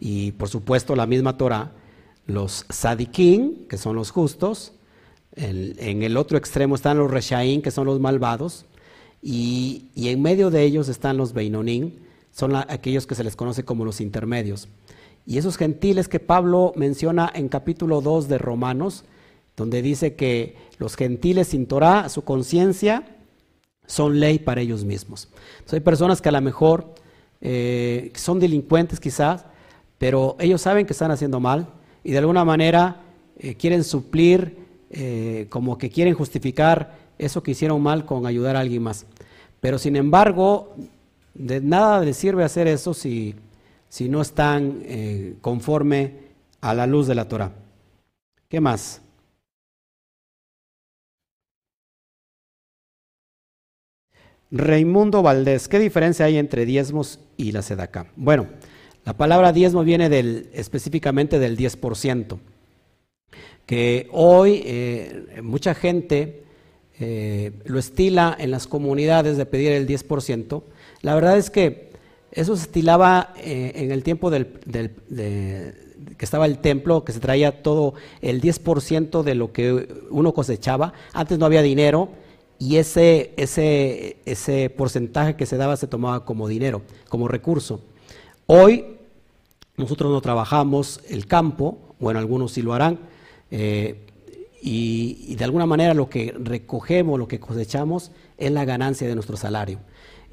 y por supuesto la misma Torah, los sadiquín, que son los justos, en, el otro extremo están los reshaín, que son los malvados, y, en medio de ellos están los beinonín, son aquellos que se les conoce como los intermedios. Y esos gentiles que Pablo menciona en capítulo 2 de Romanos, donde dice que los gentiles sin Torah, su conciencia, son ley para ellos mismos. hay personas que a lo mejor eh, son delincuentes quizás, pero ellos saben que están haciendo mal y de alguna manera eh, quieren suplir, eh, como que quieren justificar eso que hicieron mal con ayudar a alguien más. Pero sin embargo, de nada les sirve hacer eso si, si no están eh, conforme a la luz de la Torah. ¿Qué más? Raimundo Valdés, ¿qué diferencia hay entre diezmos y la sedaca? Bueno, la palabra diezmo viene del, específicamente del 10%, que hoy eh, mucha gente eh, lo estila en las comunidades de pedir el 10%. La verdad es que eso se estilaba eh, en el tiempo del, que estaba el templo, que se traía todo el 10% de lo que uno cosechaba. Antes no había dinero y ese, ese, ese porcentaje que se daba se tomaba como dinero, como recurso. Hoy nosotros no trabajamos el campo, bueno, algunos sí lo harán, eh, y, de alguna manera lo que recogemos, lo que cosechamos, es la ganancia de nuestro salario.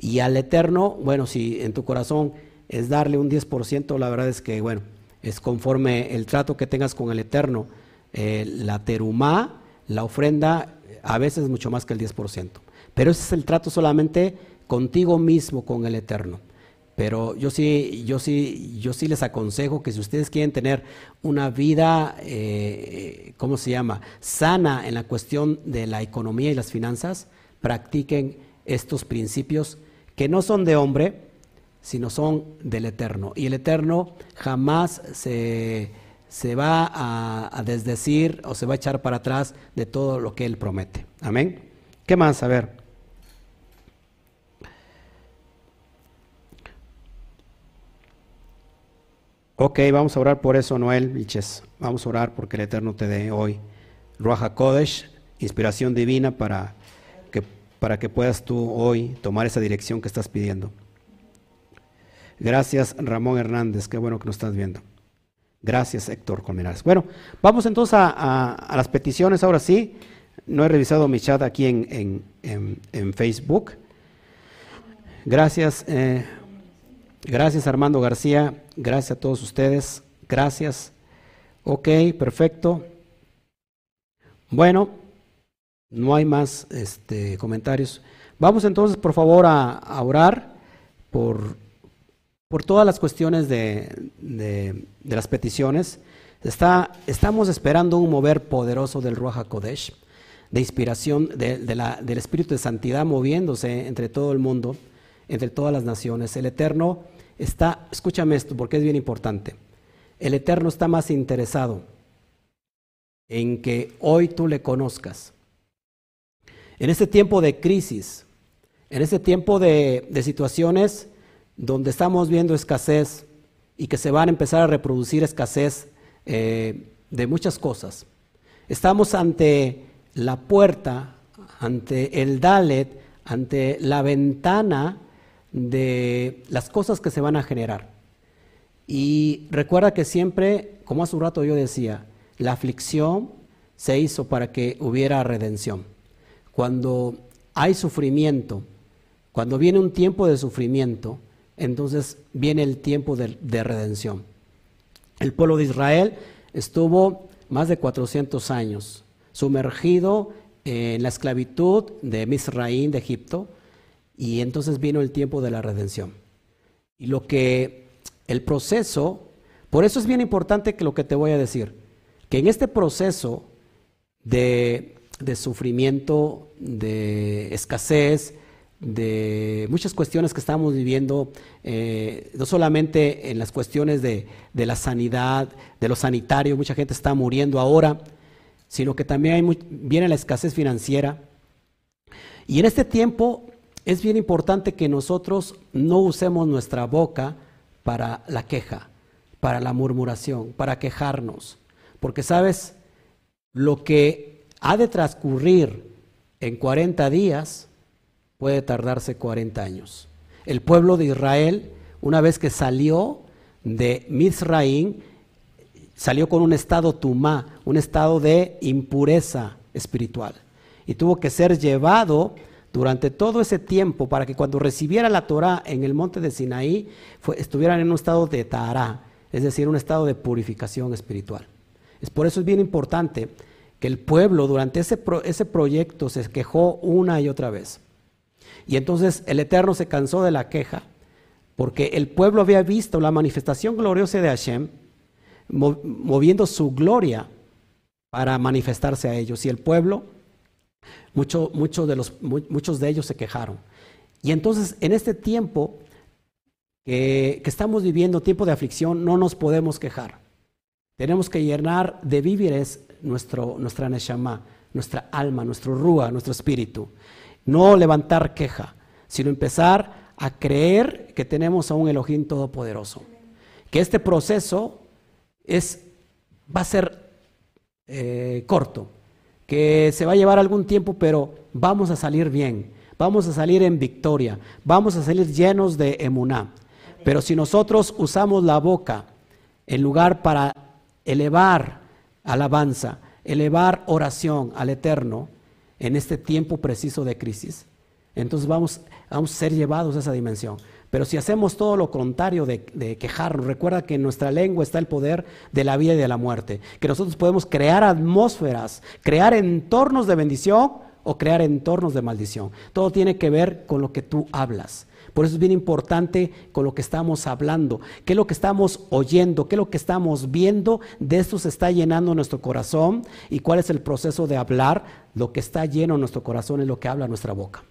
Y al Eterno, bueno, si en tu corazón es darle un 10%, la verdad es que, bueno, es conforme el trato que tengas con el Eterno. Eh, la terumá, la ofrenda, a veces es mucho más que el 10%. Pero ese es el trato solamente contigo mismo, con el Eterno. Pero yo sí, yo sí, yo sí les aconsejo que si ustedes quieren tener una vida, eh, ¿cómo se llama? Sana en la cuestión de la economía y las finanzas, practiquen estos principios que no son de hombre, sino son del Eterno. Y el Eterno jamás se, va a, desdecir o se va a echar para atrás de todo lo que Él promete. Amén. ¿Qué más? A ver. Ok, vamos a orar por eso, Noel Vilches. Vamos a orar porque el Eterno te dé hoy Ruaja Kodesh, inspiración divina para para que puedas tú hoy tomar esa dirección que estás pidiendo. Gracias, Ramón Hernández. Qué bueno que nos estás viendo. Gracias, Héctor Colmenares. Bueno, vamos entonces a, las peticiones. Ahora sí, no he revisado mi chat aquí en, en, Facebook. Gracias. Eh, Gracias Armando García, gracias a todos ustedes, gracias. Ok, perfecto. Bueno, no hay más este, comentarios. Vamos entonces, por favor, a, orar por, por, todas las cuestiones de, de, las peticiones. Está, estamos esperando un mover poderoso del Ruach Kodesh, de inspiración de, la, del Espíritu de Santidad moviéndose entre todo el mundo, entre todas las naciones. El Eterno está, escúchame esto porque es bien importante, el Eterno está más interesado en que hoy tú le conozcas. En este tiempo de crisis, en este tiempo de, situaciones donde estamos viendo escasez y que se van a empezar a reproducir escasez eh, de muchas cosas, estamos ante la puerta, ante el Dalet, ante la ventana de las cosas que se van a generar. Y recuerda que siempre, como hace un rato yo decía, la aflicción se hizo para que hubiera redención. Cuando hay sufrimiento, cuando viene un tiempo de sufrimiento, entonces viene el tiempo de, redención. El pueblo de Israel estuvo más de 400 años sumergido en la esclavitud de Misraín de Egipto, y entonces vino el tiempo de la redención. Y lo que el proceso, por eso es bien importante que lo que te voy a decir, que en este proceso de, de sufrimiento, de escasez, de muchas cuestiones que estamos viviendo, eh, no solamente en las cuestiones de, la sanidad, de lo sanitario, mucha gente está muriendo ahora, sino que también viene la escasez financiera. Y en este tiempo es bien importante que nosotros no usemos nuestra boca para la queja, para la murmuración, para quejarnos. Porque sabes, lo que ha de transcurrir en 40 días, puede tardarse 40 años. El pueblo de Israel, una vez que salió de Mizraim, salió con un estado tumá, un estado de impureza espiritual. Y tuvo que ser llevado durante todo ese tiempo para que cuando recibiera la Torah en el monte de Sinaí, estuvieran en un estado de Tará, es decir, un estado de purificación espiritual. Es por eso es bien importante que el pueblo durante ese, ese proyecto se quejó una y otra vez. Y entonces el Eterno se cansó de la queja, porque el pueblo había visto la manifestación gloriosa de Hashem, moviendo su gloria para manifestarse a ellos. Y el pueblo, mucho, de los, muchos de ellos se quejaron. Y entonces en este tiempo que, estamos viviendo, tiempo de aflicción, no nos podemos quejar. Tenemos que llenar de víveres nuestro, nuestra neshama, nuestra alma, nuestro rúa, nuestro espíritu. No levantar queja, sino empezar a creer que tenemos a un Elohim todopoderoso. Que este proceso es, va a ser eh, corto, que se va a llevar algún tiempo, pero vamos a salir bien, vamos a salir en victoria, vamos a salir llenos de emuná. Pero si nosotros usamos la boca en lugar para elevar alabanza, elevar oración al Eterno, en este tiempo preciso de crisis, entonces vamos, a ser llevados a esa dimensión. Pero si hacemos todo lo contrario de, de, quejarnos, recuerda que en nuestra lengua está el poder de la vida y de la muerte, que nosotros podemos crear atmósferas, crear entornos de bendición o crear entornos de maldición. Todo tiene que ver con lo que tú hablas. Por eso es bien importante con lo que estamos hablando, qué es lo que estamos oyendo, qué es lo que estamos viendo, de esto se está llenando nuestro corazón y cuál es el proceso de hablar, lo que está lleno en nuestro corazón es lo que habla nuestra boca.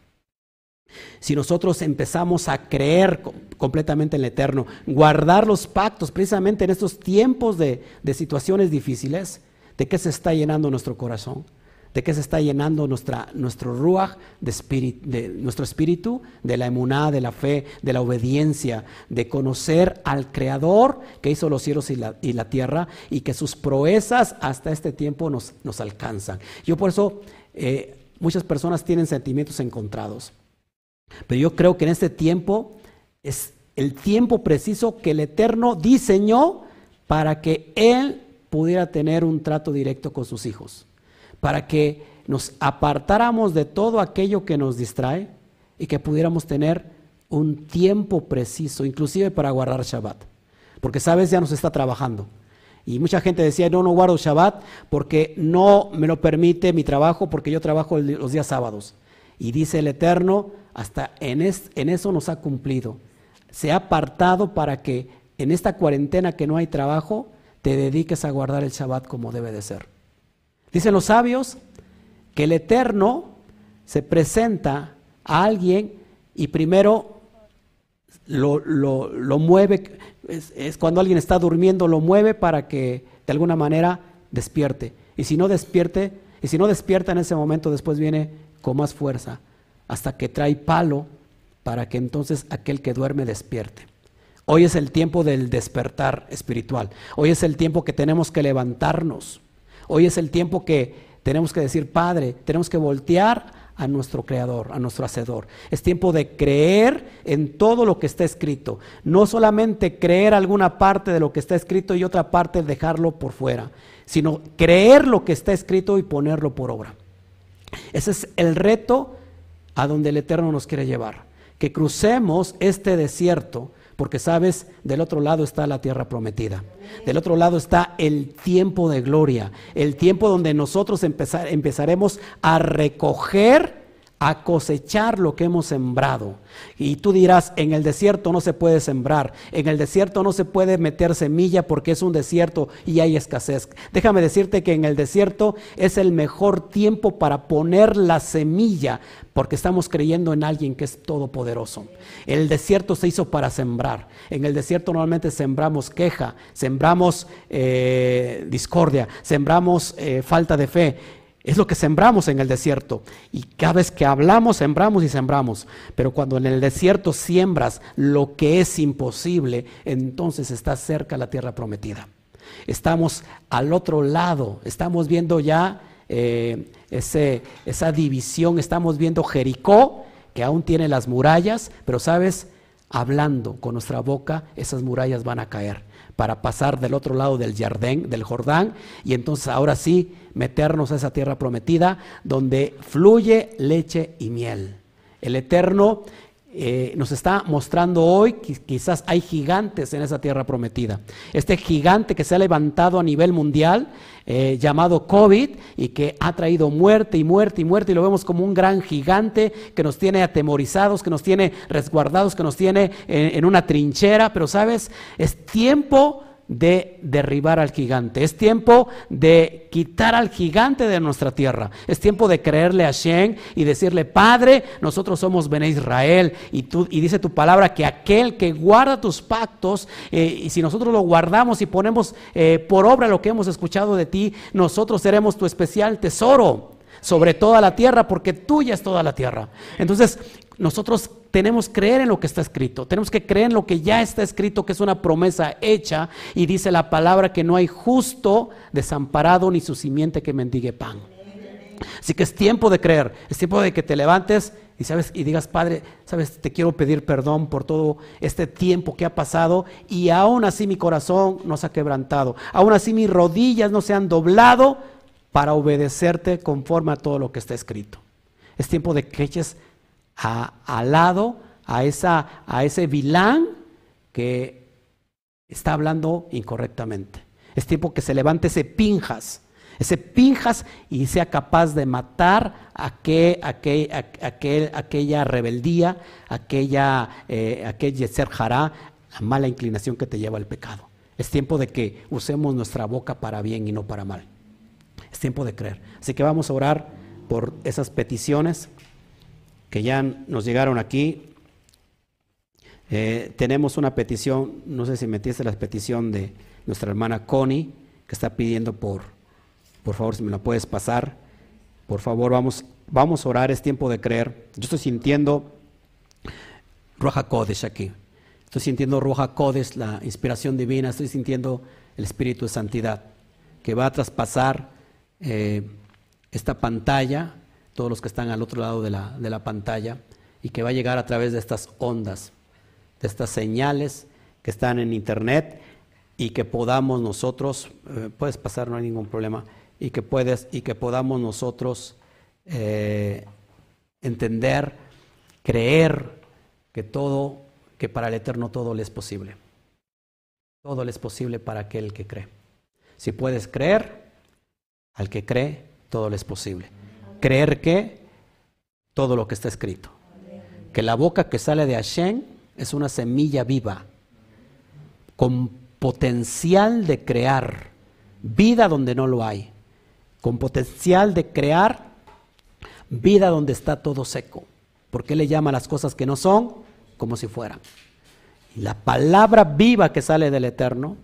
Si nosotros empezamos a creer completamente en el Eterno, guardar los pactos precisamente en estos tiempos de, de situaciones difíciles, ¿de qué se está llenando nuestro corazón? ¿De qué se está llenando nuestro ruach, de, de nuestro espíritu? De la emuná, de la fe, de la obediencia, de conocer al Creador que hizo los cielos y la, y la tierra y que sus proezas hasta este tiempo nos, nos alcanzan. Yo por eso, eh, muchas personas tienen sentimientos encontrados. Pero yo creo que en este tiempo es el tiempo preciso que el Eterno diseñó para que Él pudiera tener un trato directo con sus hijos para que nos apartáramos de todo aquello que nos distrae y que pudiéramos tener un tiempo preciso, inclusive para guardar Shabbat. Porque sabes, ya nos está trabajando. Y mucha gente decía, no, no guardo Shabbat porque no me lo permite mi trabajo, porque yo trabajo los días sábados. Y dice el Eterno, hasta en, en eso nos ha cumplido. Se ha apartado para que en esta cuarentena que no hay trabajo, te dediques a guardar el Shabbat como debe de ser. Dicen los sabios que el Eterno se presenta a alguien y primero lo, mueve, es, cuando alguien está durmiendo, lo mueve para que de alguna manera despierte. Y si no despierte, y si no despierta en ese momento, después viene con más fuerza, hasta que trae palo para que entonces aquel que duerme despierte. Hoy es el tiempo del despertar espiritual. Hoy es el tiempo que tenemos que levantarnos Hoy es el tiempo que tenemos que decir, Padre, tenemos que voltear a nuestro Creador, a nuestro Hacedor. Es tiempo de creer en todo lo que está escrito. No solamente creer alguna parte de lo que está escrito y otra parte dejarlo por fuera, sino creer lo que está escrito y ponerlo por obra. Ese es el reto a donde el Eterno nos quiere llevar. Que crucemos este desierto porque sabes, del otro lado está la tierra prometida. Del otro lado está el tiempo de gloria, el tiempo donde nosotros empezaremos a recoger a cosechar lo que hemos sembrado. Y tú dirás, en el desierto no se puede sembrar, en el desierto no se puede meter semilla porque es un desierto y hay escasez. Déjame decirte que en el desierto es el mejor tiempo para poner la semilla, porque estamos creyendo en alguien que es todopoderoso. El desierto se hizo para sembrar. En el desierto normalmente sembramos queja, sembramos eh, discordia, sembramos eh, falta de fe. Es lo que sembramos en el desierto. Y cada vez que hablamos, sembramos y sembramos. Pero cuando en el desierto siembras lo que es imposible, entonces está cerca la tierra prometida. Estamos al otro lado, estamos viendo ya eh, ese, esa división, estamos viendo Jericó, que aún tiene las murallas, pero sabes, hablando con nuestra boca, esas murallas van a caer para pasar del otro lado del Jardín, del Jordán, y entonces ahora sí meternos a esa tierra prometida donde fluye leche y miel. El Eterno eh, nos está mostrando hoy que quizás hay gigantes en esa tierra prometida. Este gigante que se ha levantado a nivel mundial, eh, llamado COVID, y que ha traído muerte y muerte y muerte, y lo vemos como un gran gigante que nos tiene atemorizados, que nos tiene resguardados, que nos tiene en una trinchera, pero sabes, es tiempo de derribar al gigante. Es tiempo de quitar al gigante de nuestra tierra. Es tiempo de creerle a Shem y decirle, Padre, nosotros somos Bene Israel. Y, tú, y dice tu palabra que aquel que guarda tus pactos, eh, y si nosotros lo guardamos y ponemos eh, por obra lo que hemos escuchado de ti, nosotros seremos tu especial tesoro sobre toda la tierra, porque tuya es toda la tierra. Entonces, nosotros tenemos que creer en lo que está escrito, tenemos que creer en lo que ya está escrito, que es una promesa hecha, y dice la palabra que no hay justo desamparado ni su simiente que mendigue pan. Así que es tiempo de creer, es tiempo de que te levantes y sabes y digas, Padre, sabes, te quiero pedir perdón por todo este tiempo que ha pasado y aún así mi corazón no se ha quebrantado, aún así mis rodillas no se han doblado para obedecerte conforme a todo lo que está escrito. Es tiempo de que eches al lado a, esa, a ese vilán que está hablando incorrectamente. Es tiempo que se levante ese pinjas, ese pinjas y sea capaz de matar aquel, aquel, aquel, aquella rebeldía, aquella, eh, aquel la mala inclinación que te lleva al pecado. Es tiempo de que usemos nuestra boca para bien y no para mal. Es tiempo de creer. Así que vamos a orar por esas peticiones que ya nos llegaron aquí. Eh, tenemos una petición, no sé si metiste la petición de nuestra hermana Connie, que está pidiendo por, por favor, si me la puedes pasar. Por favor, vamos, vamos a orar, es tiempo de creer. Yo estoy sintiendo Roja Kodesh aquí. Estoy sintiendo Roja Kodesh, la inspiración divina. Estoy sintiendo el Espíritu de Santidad que va a traspasar eh, esta pantalla todos los que están al otro lado de la, de la pantalla, y que va a llegar a través de estas ondas, de estas señales que están en internet y que podamos nosotros, eh, puedes pasar, no hay ningún problema, y que puedes, y que podamos nosotros eh, entender, creer que todo, que para el Eterno todo le es posible. Todo le es posible para aquel que cree. Si puedes creer, al que cree, todo le es posible creer que todo lo que está escrito. Que la boca que sale de Hashem es una semilla viva, con potencial de crear vida donde no lo hay, con potencial de crear vida donde está todo seco. porque le llama las cosas que no son como si fueran? La palabra viva que sale del Eterno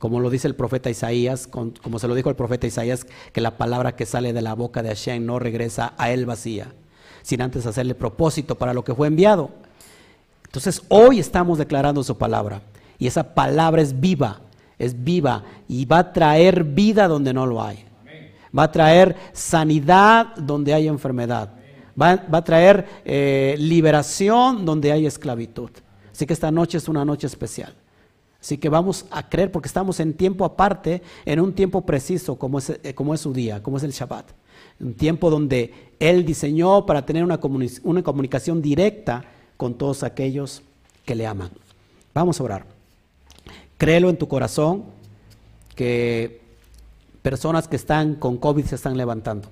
como lo dice el profeta Isaías, como se lo dijo el profeta Isaías, que la palabra que sale de la boca de Hashem no regresa a él vacía, sin antes hacerle propósito para lo que fue enviado. Entonces hoy estamos declarando su palabra y esa palabra es viva, es viva y va a traer vida donde no lo hay. Va a traer sanidad donde hay enfermedad. Va, a traer eh, liberación donde hay esclavitud. Así que esta noche es una noche especial. Así que vamos a creer porque estamos en tiempo aparte, en un tiempo preciso como es, eh, como es su día, como es el Shabbat. Un tiempo donde Él diseñó para tener una, comunicación directa con todos aquellos que le aman. Vamos a orar. Créelo en tu corazón que personas que están con COVID se están levantando.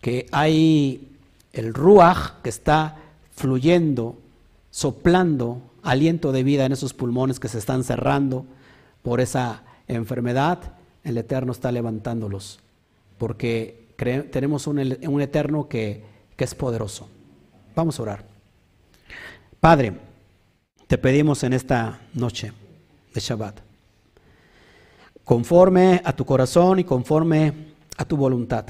Que hay el ruaj que está fluyendo, soplando aliento de vida en esos pulmones que se están cerrando por esa enfermedad, el Eterno está levantándolos, porque tenemos un, Eterno que, que es poderoso. Vamos a orar. Padre, te pedimos en esta noche de Shabbat, conforme a tu corazón y conforme a tu voluntad,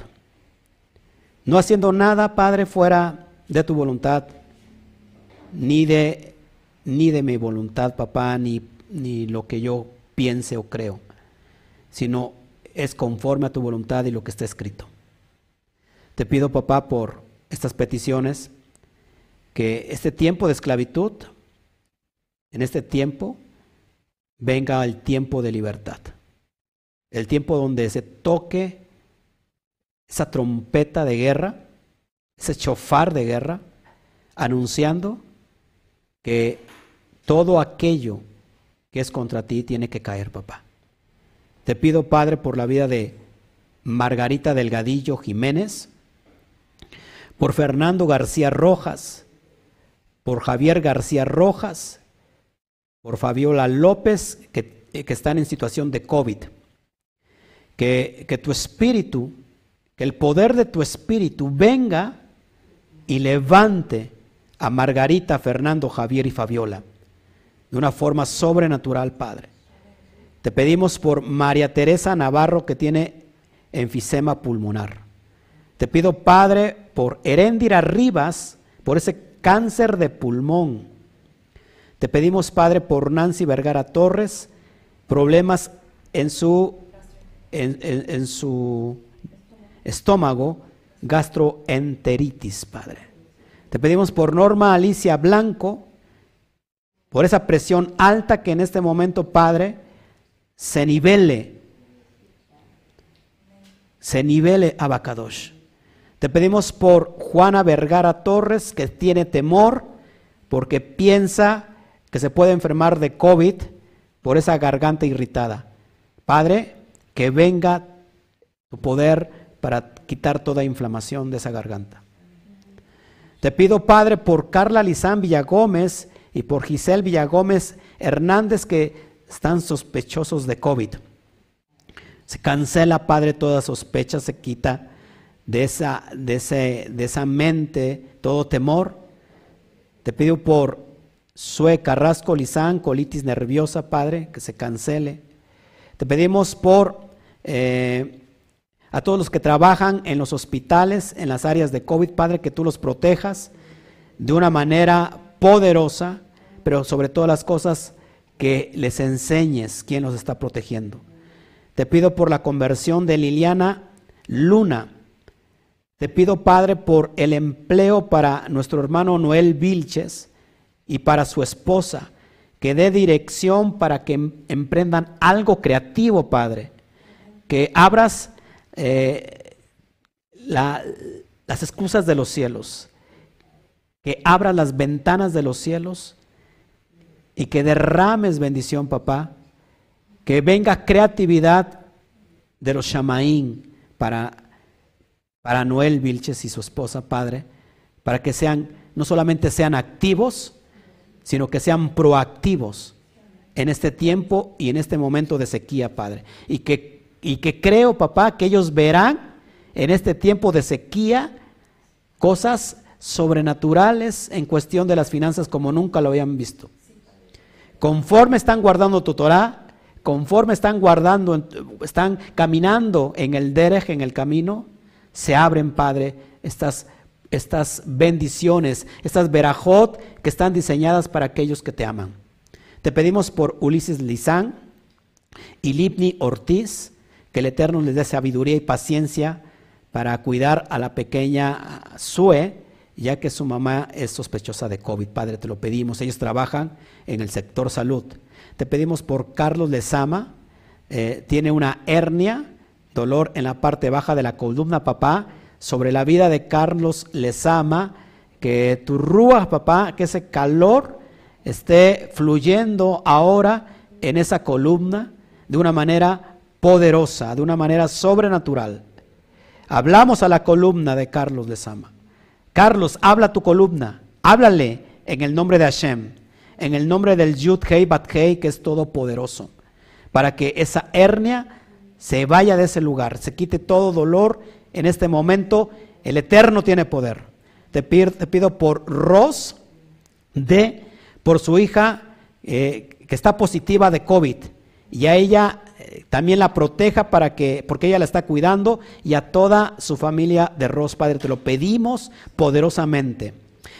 no haciendo nada, Padre, fuera de tu voluntad, ni de, ni de mi voluntad, papá, ni, ni lo que yo piense o creo, sino es conforme a tu voluntad y lo que está escrito. Te pido, papá, por estas peticiones, que este tiempo de esclavitud, en este tiempo, venga el tiempo de libertad. El tiempo donde se toque esa trompeta de guerra, ese chofar de guerra, anunciando que todo aquello que es contra ti tiene que caer, papá. Te pido, Padre, por la vida de Margarita Delgadillo Jiménez, por Fernando García Rojas, por Javier García Rojas, por Fabiola López, que, están en situación de COVID. Que, que tu espíritu, que el poder de tu espíritu venga y levante a Margarita, Fernando, Javier y Fabiola de una forma sobrenatural, Padre. Te pedimos por María Teresa Navarro que tiene enfisema pulmonar. Te pido, Padre, por Heréndira Rivas, por ese cáncer de pulmón. Te pedimos, Padre, por Nancy Vergara Torres, problemas en su, en su estómago, gastroenteritis, Padre. Te pedimos por Norma Alicia Blanco, por esa presión alta que en este momento, Padre, se nivele, se nivele Abacadosh. Te pedimos por Juana Vergara Torres, que tiene temor porque piensa que se puede enfermar de COVID por esa garganta irritada. Padre, que venga tu poder para quitar toda inflamación de esa garganta. Te pido, Padre, por Carla Lizán Villagómez y por Giselle Villagómez Hernández que están sospechosos de COVID. Se cancela, Padre, toda sospecha, se quita de esa, de, ese, de esa mente todo temor. Te pido por Sue Carrasco Lizán, colitis nerviosa, Padre, que se cancele. Te pedimos por eh, a todos los que trabajan en los hospitales, en las áreas de COVID, Padre, que tú los protejas de una manera poderosa, pero sobre todas las cosas que les enseñes quién los está protegiendo. Te pido por la conversión de Liliana Luna. Te pido, Padre, por el empleo para nuestro hermano Noel Vilches y para su esposa, que dé dirección para que em-, emprendan algo creativo, Padre. Que abras eh, las excusas de los cielos, que abras las ventanas de los cielos y que derrames bendición, papá, que venga creatividad de los Shamaín para, para Noel Vilches y su esposa, Padre, para que sean, no solamente sean activos, sino que sean proactivos en este tiempo y en este momento de sequía, Padre, y que y que creo, papá, que ellos verán en este tiempo de sequía cosas sobrenaturales en cuestión de las finanzas como nunca lo habían visto. Conforme están guardando tu Torah, conforme están guardando, están caminando en el derech, en el camino, se abren, Padre, estas, estas bendiciones, estas verajot que están diseñadas para aquellos que te aman. Te pedimos por Ulises Lizán y Libni Ortiz, que el Eterno les dé sabiduría y paciencia para cuidar a la pequeña Sue, ya que su mamá es sospechosa de COVID. Padre, te lo pedimos. Ellos trabajan en el sector salud. Te pedimos por Carlos Lezama, eh, tiene una hernia, dolor en la parte baja de la columna, papá, sobre la vida de Carlos Lezama, que tu rúa, papá, que ese calor esté fluyendo ahora en esa columna de una manera poderosa, de una manera sobrenatural. Hablamos a la columna de Carlos Lezama. Carlos, habla tu columna, háblale en el nombre de Hashem, en el nombre del Yud Hei Bat que es todopoderoso, para que esa hernia se vaya de ese lugar, se quite todo dolor en este momento. El Eterno tiene poder. Te pido, por Ros, de, por su hija eh, que está positiva de COVID, y a ella también la proteja para que, porque ella la está cuidando, y a toda su familia de Ros, Padre, te lo pedimos poderosamente.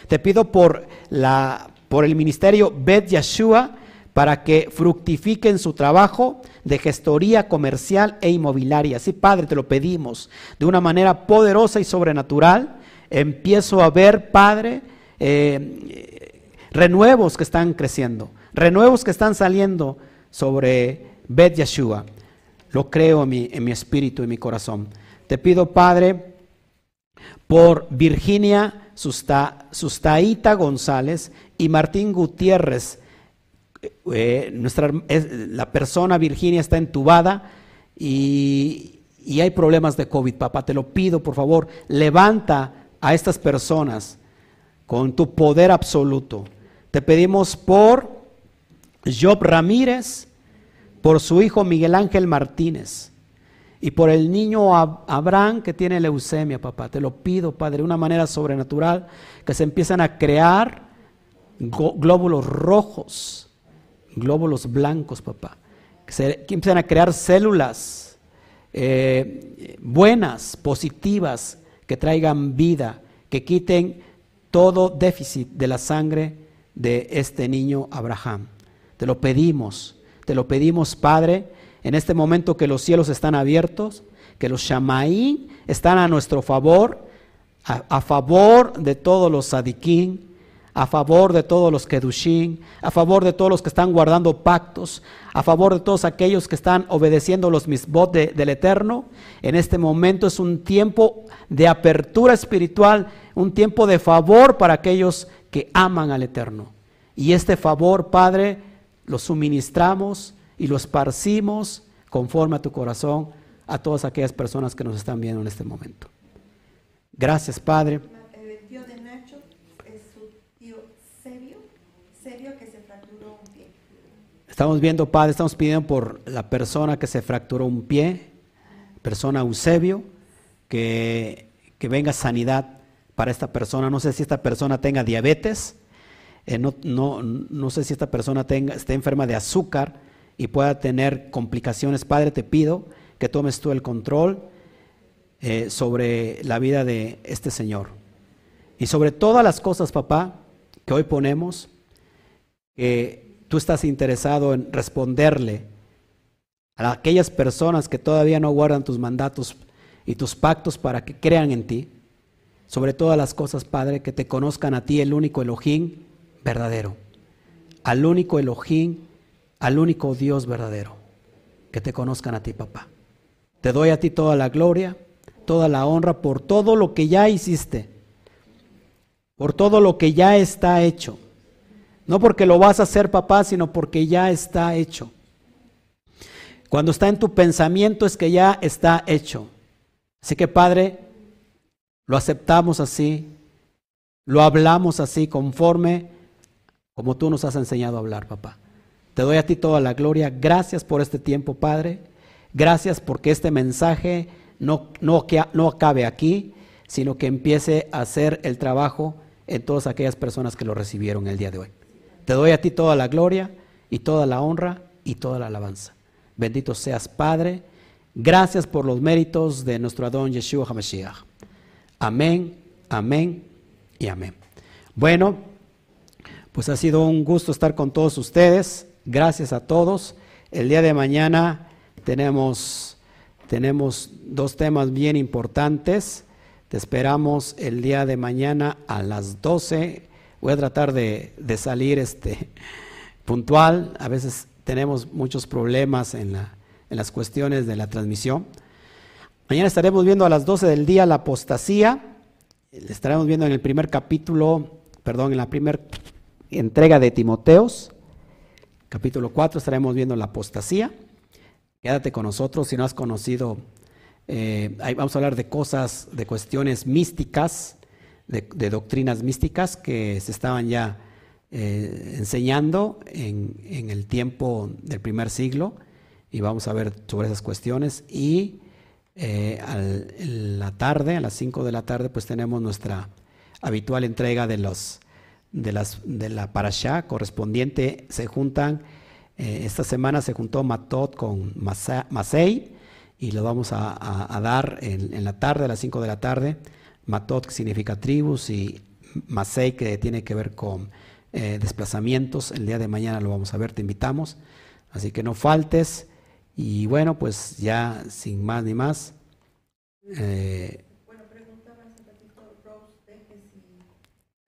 Te pido por, la, por el ministerio Bet Yeshua, para que fructifiquen su trabajo de gestoría comercial e inmobiliaria. Sí, Padre, te lo pedimos de una manera poderosa y sobrenatural. Empiezo a ver, Padre, eh, renuevos que están creciendo, renuevos que están saliendo sobre Bet Yeshua. Lo creo en mi, en mi espíritu y mi corazón. Te pido, Padre, por Virginia Sustaita González y Martín Gutiérrez, eh, nuestra, la persona Virginia está entubada y, y hay problemas de COVID, papá. Te lo pido, por favor, levanta a estas personas con tu poder absoluto. Te pedimos por Job Ramírez, por su hijo Miguel Ángel Martínez y por el niño Abraham que tiene leucemia, papá. Te lo pido, Padre, de una manera sobrenatural, que se empiezan a crear glóbulos rojos glóbulos blancos, papá. Que, se, empiezan a crear células eh, buenas, positivas, que traigan vida, que quiten todo déficit de la sangre de este niño Abraham. Te lo pedimos, te lo pedimos, Padre, en este momento que los cielos están abiertos, que los Shamaí están a nuestro favor, a, favor de todos los Sadiquín, a favor de todos los Kedushim, a favor de todos los que están guardando pactos, a favor de todos aquellos que están obedeciendo los misbot del Eterno. En este momento es un tiempo de apertura espiritual, un tiempo de favor para aquellos que aman al Eterno. Y este favor, Padre, lo suministramos y lo esparcimos conforme a tu corazón a todas aquellas personas que nos están viendo en este momento. Gracias, Padre. Estamos viendo, Padre, estamos pidiendo por la persona que se fracturó un pie, persona Eusebio, que, que venga sanidad para esta persona. No sé si esta persona tenga diabetes, eh, no, no, no, sé si esta persona tenga, esté enferma de azúcar y pueda tener complicaciones. Padre, te pido que tomes tú el control eh, sobre la vida de este Señor. Y sobre todas las cosas, papá, que hoy ponemos, que tú estás interesado en responderle a aquellas personas que todavía no guardan tus mandatos y tus pactos para que crean en ti. Sobre todas las cosas, Padre, que te conozcan a ti, el único Elohim verdadero. Al único Elohim, al único Dios verdadero. Que te conozcan a ti, papá. Te doy a ti toda la gloria, toda la honra por todo lo que ya hiciste, por todo lo que ya está hecho no porque lo vas a hacer, papá, sino porque ya está hecho. Cuando está en tu pensamiento es que ya está hecho. Así que, Padre, lo aceptamos así, lo hablamos así, conforme como tú nos has enseñado a hablar, papá. Te doy a ti toda la gloria. Gracias por este tiempo, Padre. Gracias porque este mensaje no, no, no acabe aquí, sino que empiece a hacer el trabajo en todas aquellas personas que lo recibieron el día de hoy. Te doy a ti toda la gloria y toda la honra y toda la alabanza. Bendito seas, Padre. Gracias por los méritos de nuestro Adón Yeshua HaMashiach. Amén, amén y amén. Bueno, pues ha sido un gusto estar con todos ustedes. Gracias a todos. El día de mañana tenemos, tenemos dos temas bien importantes. Te esperamos el día de mañana a las 12 Voy a tratar de, salir este, puntual. A veces tenemos muchos problemas en, la, en las cuestiones de la transmisión. Mañana estaremos viendo a las 12 del día la apostasía. Estaremos viendo en el primer capítulo, perdón, en la primera entrega de Timoteos, capítulo 4, estaremos viendo la apostasía. Quédate con nosotros si no has conocido, eh, vamos a hablar de cosas, de cuestiones místicas, de, doctrinas místicas que se estaban ya eh, enseñando en, el tiempo del primer siglo y vamos a ver sobre esas cuestiones y eh, en la tarde, a las 5 de la tarde, pues tenemos nuestra habitual entrega de los de, las, de la parashá correspondiente. Se juntan, eh, esta semana se juntó Matot con Masei y lo vamos a, dar en, la tarde, a las 5 de la tarde. Matot que significa tribus y Masei que tiene que ver con eh, desplazamientos. El día de mañana lo vamos a ver, te invitamos. Así que no faltes. Y bueno, pues ya sin más ni más. Eh, bueno, preguntaba hace ratito Rose de que si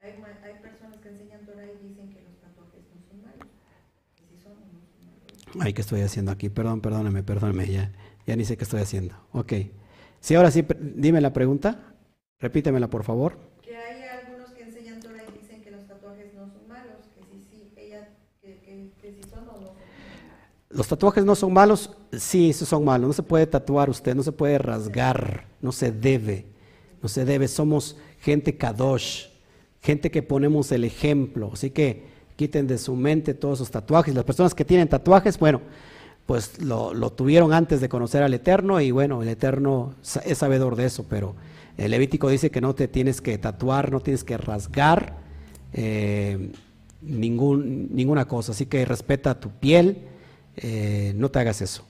hay, hay, personas que enseñan Torah y dicen que los tatuajes no son malos. Que si son o no son malos. Ay, ¿qué estoy haciendo aquí? Perdón, perdóname, perdóname, ya, ya ni sé qué estoy haciendo. Ok. Sí, ahora sí, dime la pregunta. Repítemela, por favor. Que hay algunos que enseñan Torah y dicen que los tatuajes no son malos, que si sí, ella, que, que, que si son o no son malos. Los tatuajes no son malos, sí, son malos. No se puede tatuar usted, no se puede rasgar, no se debe, no se debe. Somos gente kadosh, gente que ponemos el ejemplo. Así que quiten de su mente todos esos tatuajes. Las personas que tienen tatuajes, bueno, pues lo, tuvieron antes de conocer al Eterno y bueno, el Eterno es sabedor de eso, pero el Levítico dice que no te tienes que tatuar, no tienes que rasgar eh, ninguna cosa. Así que respeta tu piel eh, no te hagas eso.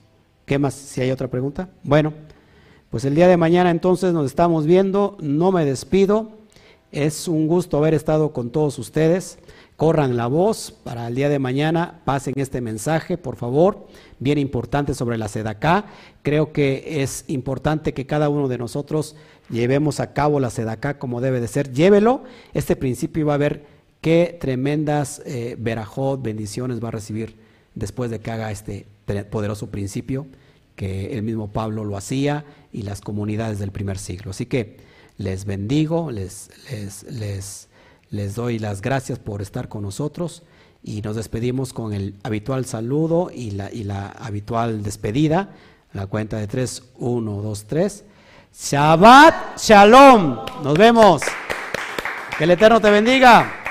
¿Qué más? Si hay otra pregunta. Bueno, pues el día de mañana entonces nos estamos viendo. No me despido. Es un gusto haber estado con todos ustedes. Corran la voz para el día de mañana. Pasen este mensaje, por favor. Bien importante sobre la SEDACA. Creo que es importante que cada uno de nosotros llevemos a cabo la SEDACA como debe de ser. Llévelo. Este principio va a ver qué tremendas eh, verajot, bendiciones va a recibir después de que haga este poderoso principio que el mismo Pablo lo hacía y las comunidades del primer siglo. Así que les bendigo, les, les, les, doy las gracias por estar con nosotros y nos despedimos con el habitual saludo y la, y la habitual despedida. La cuenta de tres, uno, dos, tres. Shabbat Shalom. Nos vemos. Que el Eterno te bendiga.